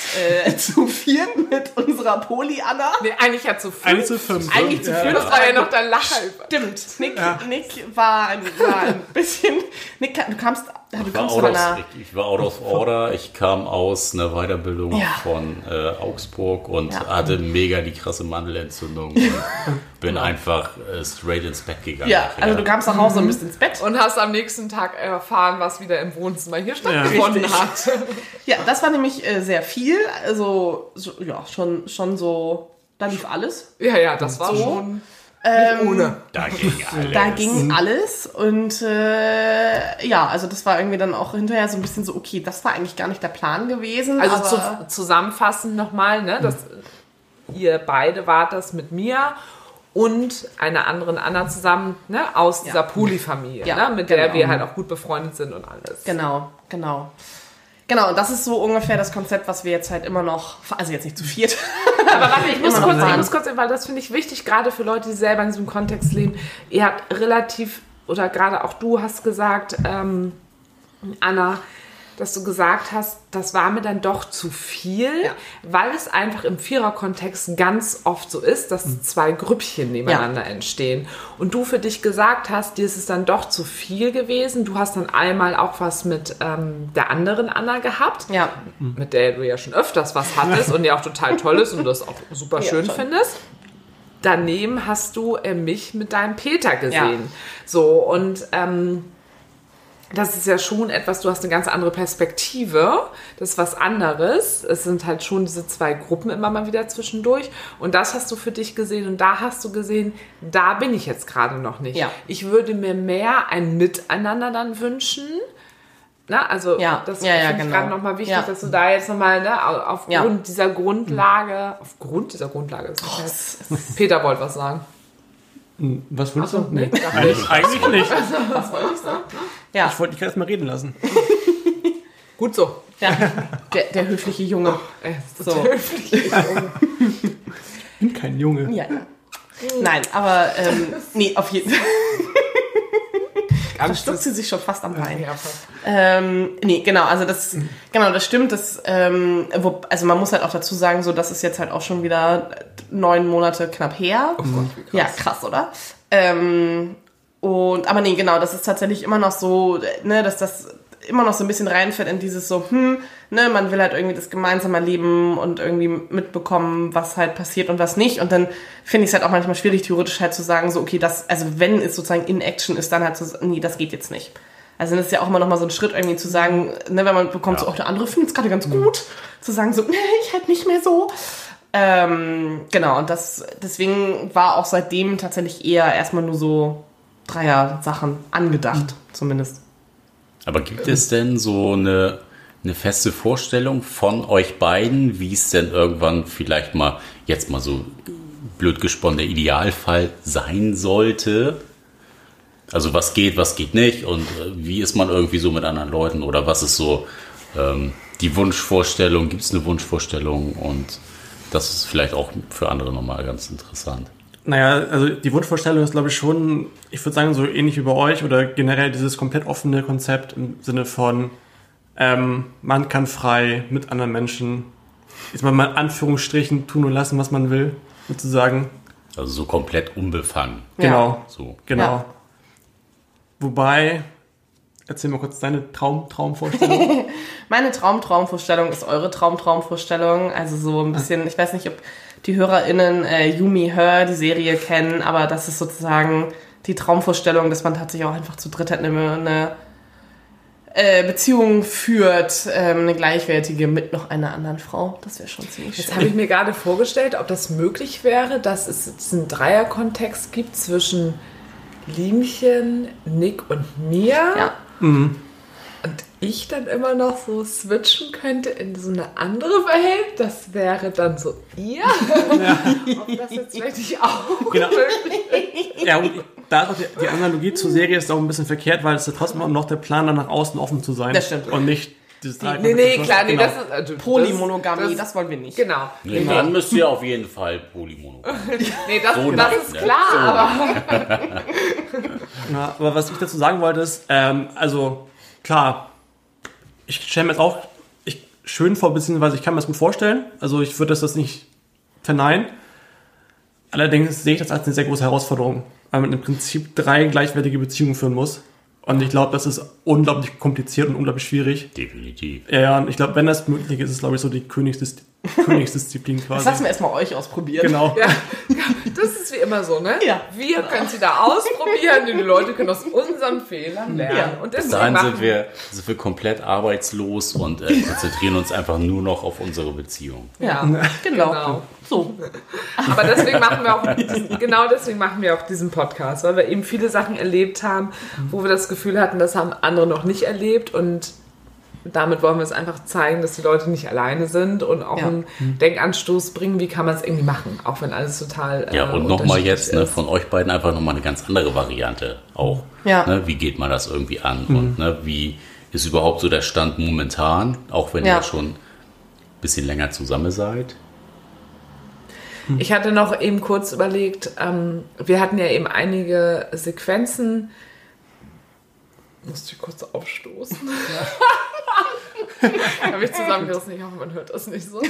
[SPEAKER 4] äh, zu viert mit unserer Poli-Anna.
[SPEAKER 1] Nee, eigentlich ja zu fünf.
[SPEAKER 3] Eigentlich zu fünf.
[SPEAKER 4] Eigentlich zu
[SPEAKER 3] Ja.
[SPEAKER 4] fünf.
[SPEAKER 1] Das war ja noch der Lacher.
[SPEAKER 4] Stimmt. Nick, Nick war, ein, war ein bisschen. Nick, du kamst,
[SPEAKER 2] Ich war,
[SPEAKER 4] einer.
[SPEAKER 2] ich, ich war out of order. Ich kam aus einer Weiterbildung
[SPEAKER 4] Ja.
[SPEAKER 2] von äh, Augsburg und
[SPEAKER 4] Ja.
[SPEAKER 2] hatte mega die krasse Mandelentzündung und bin einfach äh, straight ins Bett gegangen.
[SPEAKER 4] Ja, also du kamst nach Hause und bist ins Bett.
[SPEAKER 1] Und hast am nächsten Tag erfahren, was wieder im Wohnzimmer hier stattgefunden hat.
[SPEAKER 4] Ja, das war nämlich äh, sehr viel. Also, so, ja, schon, schon so. Da lief alles.
[SPEAKER 1] Ja, ja, das war
[SPEAKER 4] So.
[SPEAKER 1] schon
[SPEAKER 4] Ähm,
[SPEAKER 1] ohne.
[SPEAKER 2] da ging alles.
[SPEAKER 4] Da ging alles und äh, ja, also das war irgendwie dann auch hinterher so ein bisschen so, okay, das war eigentlich gar nicht der Plan gewesen.
[SPEAKER 1] Also
[SPEAKER 4] aber,
[SPEAKER 1] zu, zusammenfassend nochmal, ne, dass ihr beide wart das mit mir und einer anderen Anna zusammen, ne, aus dieser Poli-Familie,
[SPEAKER 4] Ja,
[SPEAKER 1] ne, mit der
[SPEAKER 4] genau.
[SPEAKER 1] wir halt auch gut befreundet sind und alles.
[SPEAKER 4] Genau, genau. Genau, und das ist so ungefähr das Konzept, was wir jetzt halt immer noch, also jetzt nicht zu viert,
[SPEAKER 1] Aber warte, ich muss kurz, ich muss kurz, weil das finde ich wichtig, gerade für Leute, die selber in diesem Kontext leben. Ihr habt relativ, oder gerade auch du hast gesagt, ähm, Anna, dass du gesagt hast, das war mir dann doch zu viel,
[SPEAKER 4] Ja.
[SPEAKER 1] weil es einfach im Vierer-Kontext ganz oft so ist, dass zwei Grüppchen nebeneinander entstehen. Und du für dich gesagt hast, dir ist es dann doch zu viel gewesen. Du hast dann einmal auch was mit ähm, der anderen Anna gehabt
[SPEAKER 4] ja,
[SPEAKER 1] mit der du ja schon öfters was hattest und ja auch total toll ist und das auch super
[SPEAKER 4] Ja,
[SPEAKER 1] schön
[SPEAKER 4] schon.
[SPEAKER 1] findest. Daneben hast du äh, mich mit deinem Peter gesehen.
[SPEAKER 4] Ja.
[SPEAKER 1] So, und ähm, das ist ja schon etwas, du hast eine ganz andere Perspektive. Das ist was anderes. Es sind halt schon diese zwei Gruppen immer mal wieder zwischendurch. Und das hast du für dich gesehen und da hast du gesehen, da bin ich jetzt gerade noch nicht.
[SPEAKER 4] Ja.
[SPEAKER 1] Ich würde mir mehr ein Miteinander dann wünschen. Na, also
[SPEAKER 4] Ja.
[SPEAKER 1] das
[SPEAKER 4] Ja, ja,
[SPEAKER 1] finde ich
[SPEAKER 4] genau.
[SPEAKER 1] gerade nochmal wichtig,
[SPEAKER 4] Ja.
[SPEAKER 1] dass du da jetzt nochmal ne, au- aufgrund
[SPEAKER 4] Ja.
[SPEAKER 1] dieser Grundlage, aufgrund dieser Grundlage, ist halt- Peter wollte was sagen.
[SPEAKER 3] Was willst
[SPEAKER 1] Achso,
[SPEAKER 3] du?
[SPEAKER 1] nee,
[SPEAKER 3] Eigentlich, eigentlich nicht.
[SPEAKER 1] Was wollte ich sagen?
[SPEAKER 4] ja,
[SPEAKER 3] Ich wollte dich erst mal reden lassen.
[SPEAKER 1] Gut so.
[SPEAKER 4] ja. Der, der höfliche Junge.
[SPEAKER 1] Ey, das ist
[SPEAKER 4] So.
[SPEAKER 1] höflich.
[SPEAKER 3] Ich bin kein Junge.
[SPEAKER 4] Ja. Nein, aber ähm, nee, auf jeden Fall. Da stuckt sie sich schon fast am Bein.
[SPEAKER 1] Ja.
[SPEAKER 4] Ähm, nee, genau, also das, genau, das stimmt. Das, ähm, wo, also man muss halt auch dazu sagen, so, das ist jetzt halt auch schon wieder neun Monate knapp her.
[SPEAKER 1] Oh Gott, wie krass.
[SPEAKER 4] Ja, krass, oder? Ähm, und, aber nee, genau, das ist tatsächlich immer noch so, ne, dass das immer noch so ein bisschen reinfällt in dieses so, hm, ne, man will halt irgendwie das gemeinsame Leben und irgendwie mitbekommen, was halt passiert und was nicht. Und dann finde ich es halt auch manchmal schwierig, theoretisch halt zu sagen, so, okay, das, also wenn es sozusagen in Action ist, dann halt so, nee, das geht jetzt nicht. Also das ist ja auch immer noch mal so ein Schritt irgendwie zu sagen, ne, wenn man bekommt, so, auch der andere findet es gerade ganz gut, zu sagen so, nee, ich halt nicht mehr so. Ähm, genau, und das, deswegen war auch seitdem tatsächlich eher erstmal nur so Dreier-Sachen angedacht, zumindest.
[SPEAKER 2] Aber gibt es denn so eine, eine feste Vorstellung von euch beiden, wie es denn irgendwann vielleicht mal, jetzt mal so blöd gesponnen, der Idealfall sein sollte? Also was geht, was geht nicht und äh, wie ist man irgendwie so mit anderen Leuten oder was ist so ähm, die Wunschvorstellung, gibt es eine Wunschvorstellung und das ist vielleicht auch für andere nochmal ganz interessant.
[SPEAKER 3] Naja, also die Wunschvorstellung ist, glaube ich, schon, ich würde sagen, so ähnlich wie bei euch oder generell dieses komplett offene Konzept im Sinne von, ähm, man kann frei mit anderen Menschen, jetzt mal in Anführungsstrichen, tun und lassen, was man will, sozusagen.
[SPEAKER 2] Also so komplett unbefangen.
[SPEAKER 3] Genau.
[SPEAKER 2] So.
[SPEAKER 3] Genau.
[SPEAKER 4] Ja.
[SPEAKER 3] Wobei, erzähl mal kurz deine Traum, Traumvorstellung.
[SPEAKER 4] Meine Traum-Traumvorstellung ist eure Traum-Traumvorstellung. Also so ein bisschen, ich weiß nicht, ob die HörerInnen äh, Yumi Her, die Serie kennen, aber das ist sozusagen die Traumvorstellung, dass man tatsächlich auch einfach zu dritt halt eine, eine äh, Beziehung führt, ähm, eine gleichwertige mit noch einer anderen Frau. Das wäre schon ziemlich
[SPEAKER 1] Jetzt
[SPEAKER 4] schön.
[SPEAKER 1] habe ich mir gerade vorgestellt, ob das möglich wäre, dass es jetzt einen Dreierkontext gibt zwischen Liemchen, Nick und mir.
[SPEAKER 4] Ja.
[SPEAKER 1] Und ich dann immer noch so switchen könnte in so eine andere Welt. Das wäre dann so ihr. Ob das jetzt vielleicht nicht auch
[SPEAKER 3] Genau.
[SPEAKER 1] möglich ist.
[SPEAKER 3] Ja, und da ist auch die, die Analogie zur Serie ist auch ein bisschen verkehrt, weil es ja trotzdem auch noch der Plan, dann nach außen offen zu sein.
[SPEAKER 4] Das stimmt.
[SPEAKER 3] Und nicht dieses
[SPEAKER 1] Nee, nee, klar, nee,
[SPEAKER 3] genau.
[SPEAKER 1] das ist... Also,
[SPEAKER 4] Polymonogamie, das,
[SPEAKER 1] das,
[SPEAKER 4] wollen wir nicht.
[SPEAKER 1] Genau.
[SPEAKER 2] Nee, dann müsst ihr auf jeden Fall Polymonogam.
[SPEAKER 1] Nee, das,
[SPEAKER 2] So
[SPEAKER 1] das
[SPEAKER 2] nicht,
[SPEAKER 1] ist
[SPEAKER 2] ne?
[SPEAKER 1] klar,
[SPEAKER 2] So.
[SPEAKER 1] aber...
[SPEAKER 3] Ja, aber was ich dazu sagen wollte ist, ähm, also klar, ich stelle mir jetzt auch ich, schön vor, beziehungsweise ich kann mir das gut vorstellen. Also ich würde das nicht verneinen. Allerdings sehe ich das als eine sehr große Herausforderung, weil man im Prinzip drei gleichwertige Beziehungen führen muss. Und ich glaube, das ist unglaublich kompliziert und unglaublich schwierig.
[SPEAKER 2] Definitiv.
[SPEAKER 3] Ja, ja, und ich glaube, wenn das möglich ist, ist es, glaube ich, so die Königsdis Königsdisziplin
[SPEAKER 4] Das
[SPEAKER 3] quasi.
[SPEAKER 4] lassen wir erstmal euch ausprobieren.
[SPEAKER 3] Genau.
[SPEAKER 1] Ja, das ist wie immer so, ne?
[SPEAKER 4] Ja.
[SPEAKER 1] Wir können sie da ausprobieren und die Leute können aus unseren Fehlern lernen.
[SPEAKER 4] Ja.
[SPEAKER 1] Und deswegen machen
[SPEAKER 2] sind wir, sind wir komplett arbeitslos und äh, konzentrieren uns einfach nur noch auf unsere Beziehung.
[SPEAKER 1] Ja,
[SPEAKER 4] Genau.
[SPEAKER 1] genau.
[SPEAKER 4] So.
[SPEAKER 1] Aber deswegen machen wir auch diesen, genau deswegen machen wir auch diesen Podcast, weil wir eben viele Sachen erlebt haben, wo wir das Gefühl hatten, das haben andere noch nicht erlebt und damit wollen wir es einfach zeigen, dass die Leute nicht alleine sind und auch
[SPEAKER 4] Ja.
[SPEAKER 1] einen Denkanstoß bringen, wie kann man es irgendwie machen, auch wenn alles total äh,
[SPEAKER 2] Ja, und nochmal jetzt ne, von euch beiden einfach nochmal eine ganz andere Variante auch.
[SPEAKER 4] Ja.
[SPEAKER 2] Ne, wie geht man das irgendwie an und ne, wie ist überhaupt so der Stand momentan, auch wenn
[SPEAKER 4] Ja.
[SPEAKER 2] ihr schon ein bisschen länger zusammen seid?
[SPEAKER 1] Ich hatte noch eben kurz überlegt, ähm, wir hatten ja eben einige Sequenzen. Musste ich kurz aufstoßen. Habe ich zusammengerissen. Ich hoffe, man hört das nicht so.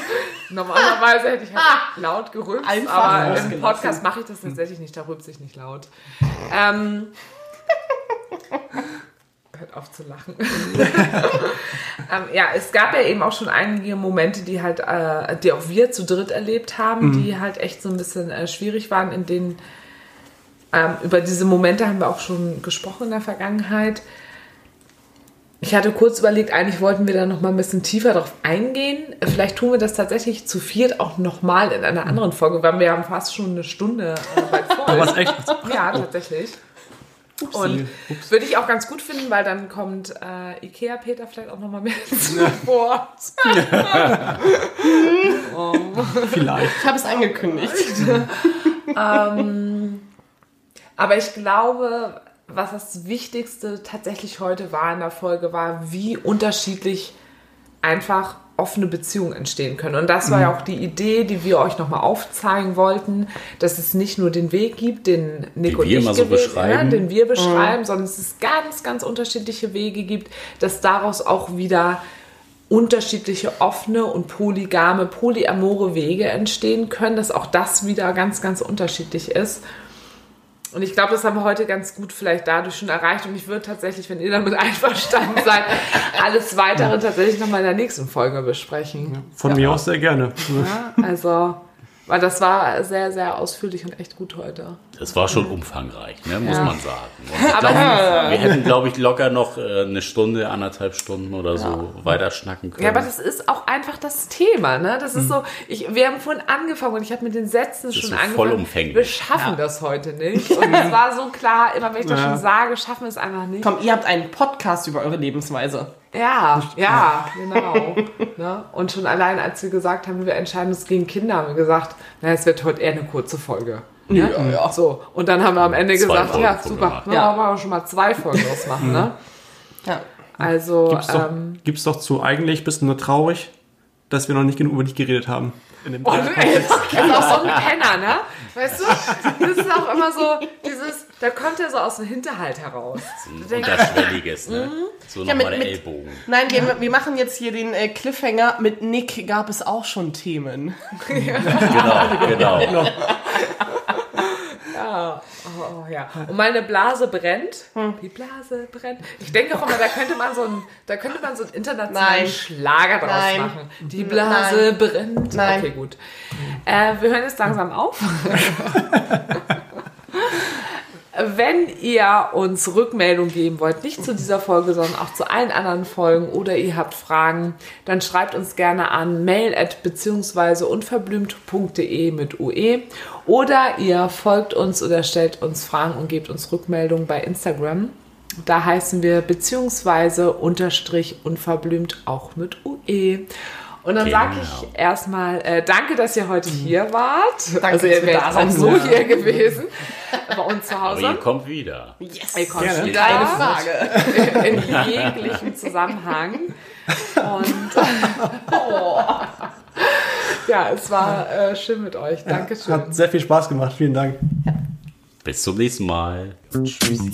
[SPEAKER 1] Normalerweise hätte ich halt laut gerülpst,
[SPEAKER 4] Einfach
[SPEAKER 1] aber im. Podcast mache ich das tatsächlich nicht. Da rülpse ich nicht laut. Ähm, hört auf zu lachen. ähm, ja, es gab ja eben auch schon einige Momente, die halt, äh, die auch wir zu dritt erlebt haben, die halt echt so ein bisschen äh, schwierig waren, in denen ähm, über diese Momente haben wir auch schon gesprochen in der Vergangenheit. Ich hatte kurz überlegt, eigentlich wollten wir da noch mal ein bisschen tiefer drauf eingehen. Vielleicht tun wir das tatsächlich zu viert auch noch mal in einer anderen Folge, weil wir haben fast schon eine Stunde äh, bald voll.
[SPEAKER 3] Was echt?
[SPEAKER 1] Ja, tatsächlich. Und würde ich auch ganz gut finden, weil dann kommt äh, Ikea Peter vielleicht auch nochmal mehr zu Wort.
[SPEAKER 3] Vielleicht.
[SPEAKER 4] Ich habe es angekündigt.
[SPEAKER 1] Aber ich glaube, was das Wichtigste tatsächlich heute war in der Folge, war, wie unterschiedlich einfach offene Beziehungen entstehen können. Und das war ja auch die Idee, die wir euch nochmal aufzeigen wollten, dass es nicht nur den Weg gibt, den Nick
[SPEAKER 2] Die
[SPEAKER 1] und
[SPEAKER 2] wir
[SPEAKER 1] ich
[SPEAKER 2] immer so
[SPEAKER 1] gewählt-
[SPEAKER 2] beschreiben.
[SPEAKER 1] Ja, den wir beschreiben, sondern dass es ganz, ganz unterschiedliche Wege gibt, dass daraus auch wieder unterschiedliche offene und polygame, polyamore Wege entstehen können, dass auch das wieder ganz, ganz unterschiedlich ist. Und ich glaube, das haben wir heute ganz gut vielleicht dadurch schon erreicht. Und ich würde tatsächlich, wenn ihr damit einverstanden seid, alles weitere tatsächlich nochmal in der nächsten Folge besprechen.
[SPEAKER 3] Von mir aus sehr gerne.
[SPEAKER 1] Ja, also, weil das war sehr, sehr ausführlich und echt gut heute.
[SPEAKER 2] Das war schon umfangreich, ne, muss
[SPEAKER 1] Ja.
[SPEAKER 2] man sagen. Glaub, wir hätten, glaube ich, locker noch äh, eine Stunde, anderthalb Stunden oder so weiter schnacken können.
[SPEAKER 1] Ja, aber das ist auch einfach das Thema, ne? Das ist so, ich, wir haben vorhin angefangen und ich habe mit den Sätzen
[SPEAKER 2] ist
[SPEAKER 1] schon
[SPEAKER 2] so
[SPEAKER 1] angefangen.
[SPEAKER 2] vollumfänglich.
[SPEAKER 1] Wir schaffen das heute nicht. Und es war so klar, immer wenn ich das
[SPEAKER 3] Ja.
[SPEAKER 1] schon sage, schaffen wir es einfach nicht.
[SPEAKER 4] Komm, ihr habt einen Podcast über eure Lebensweise.
[SPEAKER 1] Ja, ja, genau. ne? Und schon allein, als wir gesagt haben, wir entscheiden uns gegen Kinder, haben wir gesagt, na, es wird heute eher eine kurze Folge. Ja, ja. So. Und dann haben wir am Ende
[SPEAKER 2] Zwei
[SPEAKER 1] gesagt,
[SPEAKER 2] Folgen
[SPEAKER 1] ja, super, ja.
[SPEAKER 4] Ja.
[SPEAKER 1] wollen wir schon mal zwei Folgen ausmachen, ne?
[SPEAKER 4] Ja.
[SPEAKER 1] Also,
[SPEAKER 3] Gibt's doch,
[SPEAKER 1] ähm,
[SPEAKER 3] gibt's doch zu eigentlich bist du nur traurig, dass wir noch nicht genug über dich geredet haben. In dem
[SPEAKER 1] Oh, du ey, das ist auch so ein Penner, ne? Weißt du? Das ist auch immer so, dieses, da kommt er so aus dem Hinterhalt heraus.
[SPEAKER 2] ein
[SPEAKER 1] denke-
[SPEAKER 2] unterschwelliges, ne? So
[SPEAKER 4] Ja,
[SPEAKER 2] nochmal
[SPEAKER 4] mit-
[SPEAKER 2] der Ellbogen.
[SPEAKER 4] Nein, wir, wir machen jetzt hier den äh, Cliffhanger. Mit Nick gab es auch schon Themen.
[SPEAKER 2] Genau, genau.
[SPEAKER 1] Ja, oh, oh, ja. Und meine Blase brennt. Die Blase brennt. Ich denke auch immer, da könnte man so ein, da könnte man so einen internationalen
[SPEAKER 4] Nein.
[SPEAKER 1] Schlager draus
[SPEAKER 4] Nein.
[SPEAKER 1] machen. Die Blase brennt.
[SPEAKER 4] Nein.
[SPEAKER 1] Okay, gut. Äh, wir hören jetzt langsam auf. Wenn ihr uns Rückmeldung geben wollt, nicht zu dieser Folge, sondern auch zu allen anderen Folgen oder ihr habt Fragen, dann schreibt uns gerne an mail at beziehungsweise unverblümt.de mit UE oder ihr folgt uns oder stellt uns Fragen und gebt uns Rückmeldung bei Instagram. Da heißen wir beziehungsweise unterstrich unverblümt auch mit UE. Und dann sage
[SPEAKER 2] Genau.
[SPEAKER 1] ich erstmal, äh, danke, dass ihr heute hier wart.
[SPEAKER 4] Danke,
[SPEAKER 1] also ihr wärt auch so hier gewesen bei uns zu
[SPEAKER 2] Aber
[SPEAKER 1] Hause.
[SPEAKER 2] ihr kommt wieder.
[SPEAKER 4] Yes.
[SPEAKER 1] Ihr kommt
[SPEAKER 3] Gerne.
[SPEAKER 1] wieder
[SPEAKER 4] Keine Frage.
[SPEAKER 1] in jeglichem Zusammenhang. Und oh. ja, es war äh, schön mit euch. Dankeschön.
[SPEAKER 3] Hat sehr viel Spaß gemacht. Vielen Dank.
[SPEAKER 2] Bis zum nächsten Mal. Tschüssi.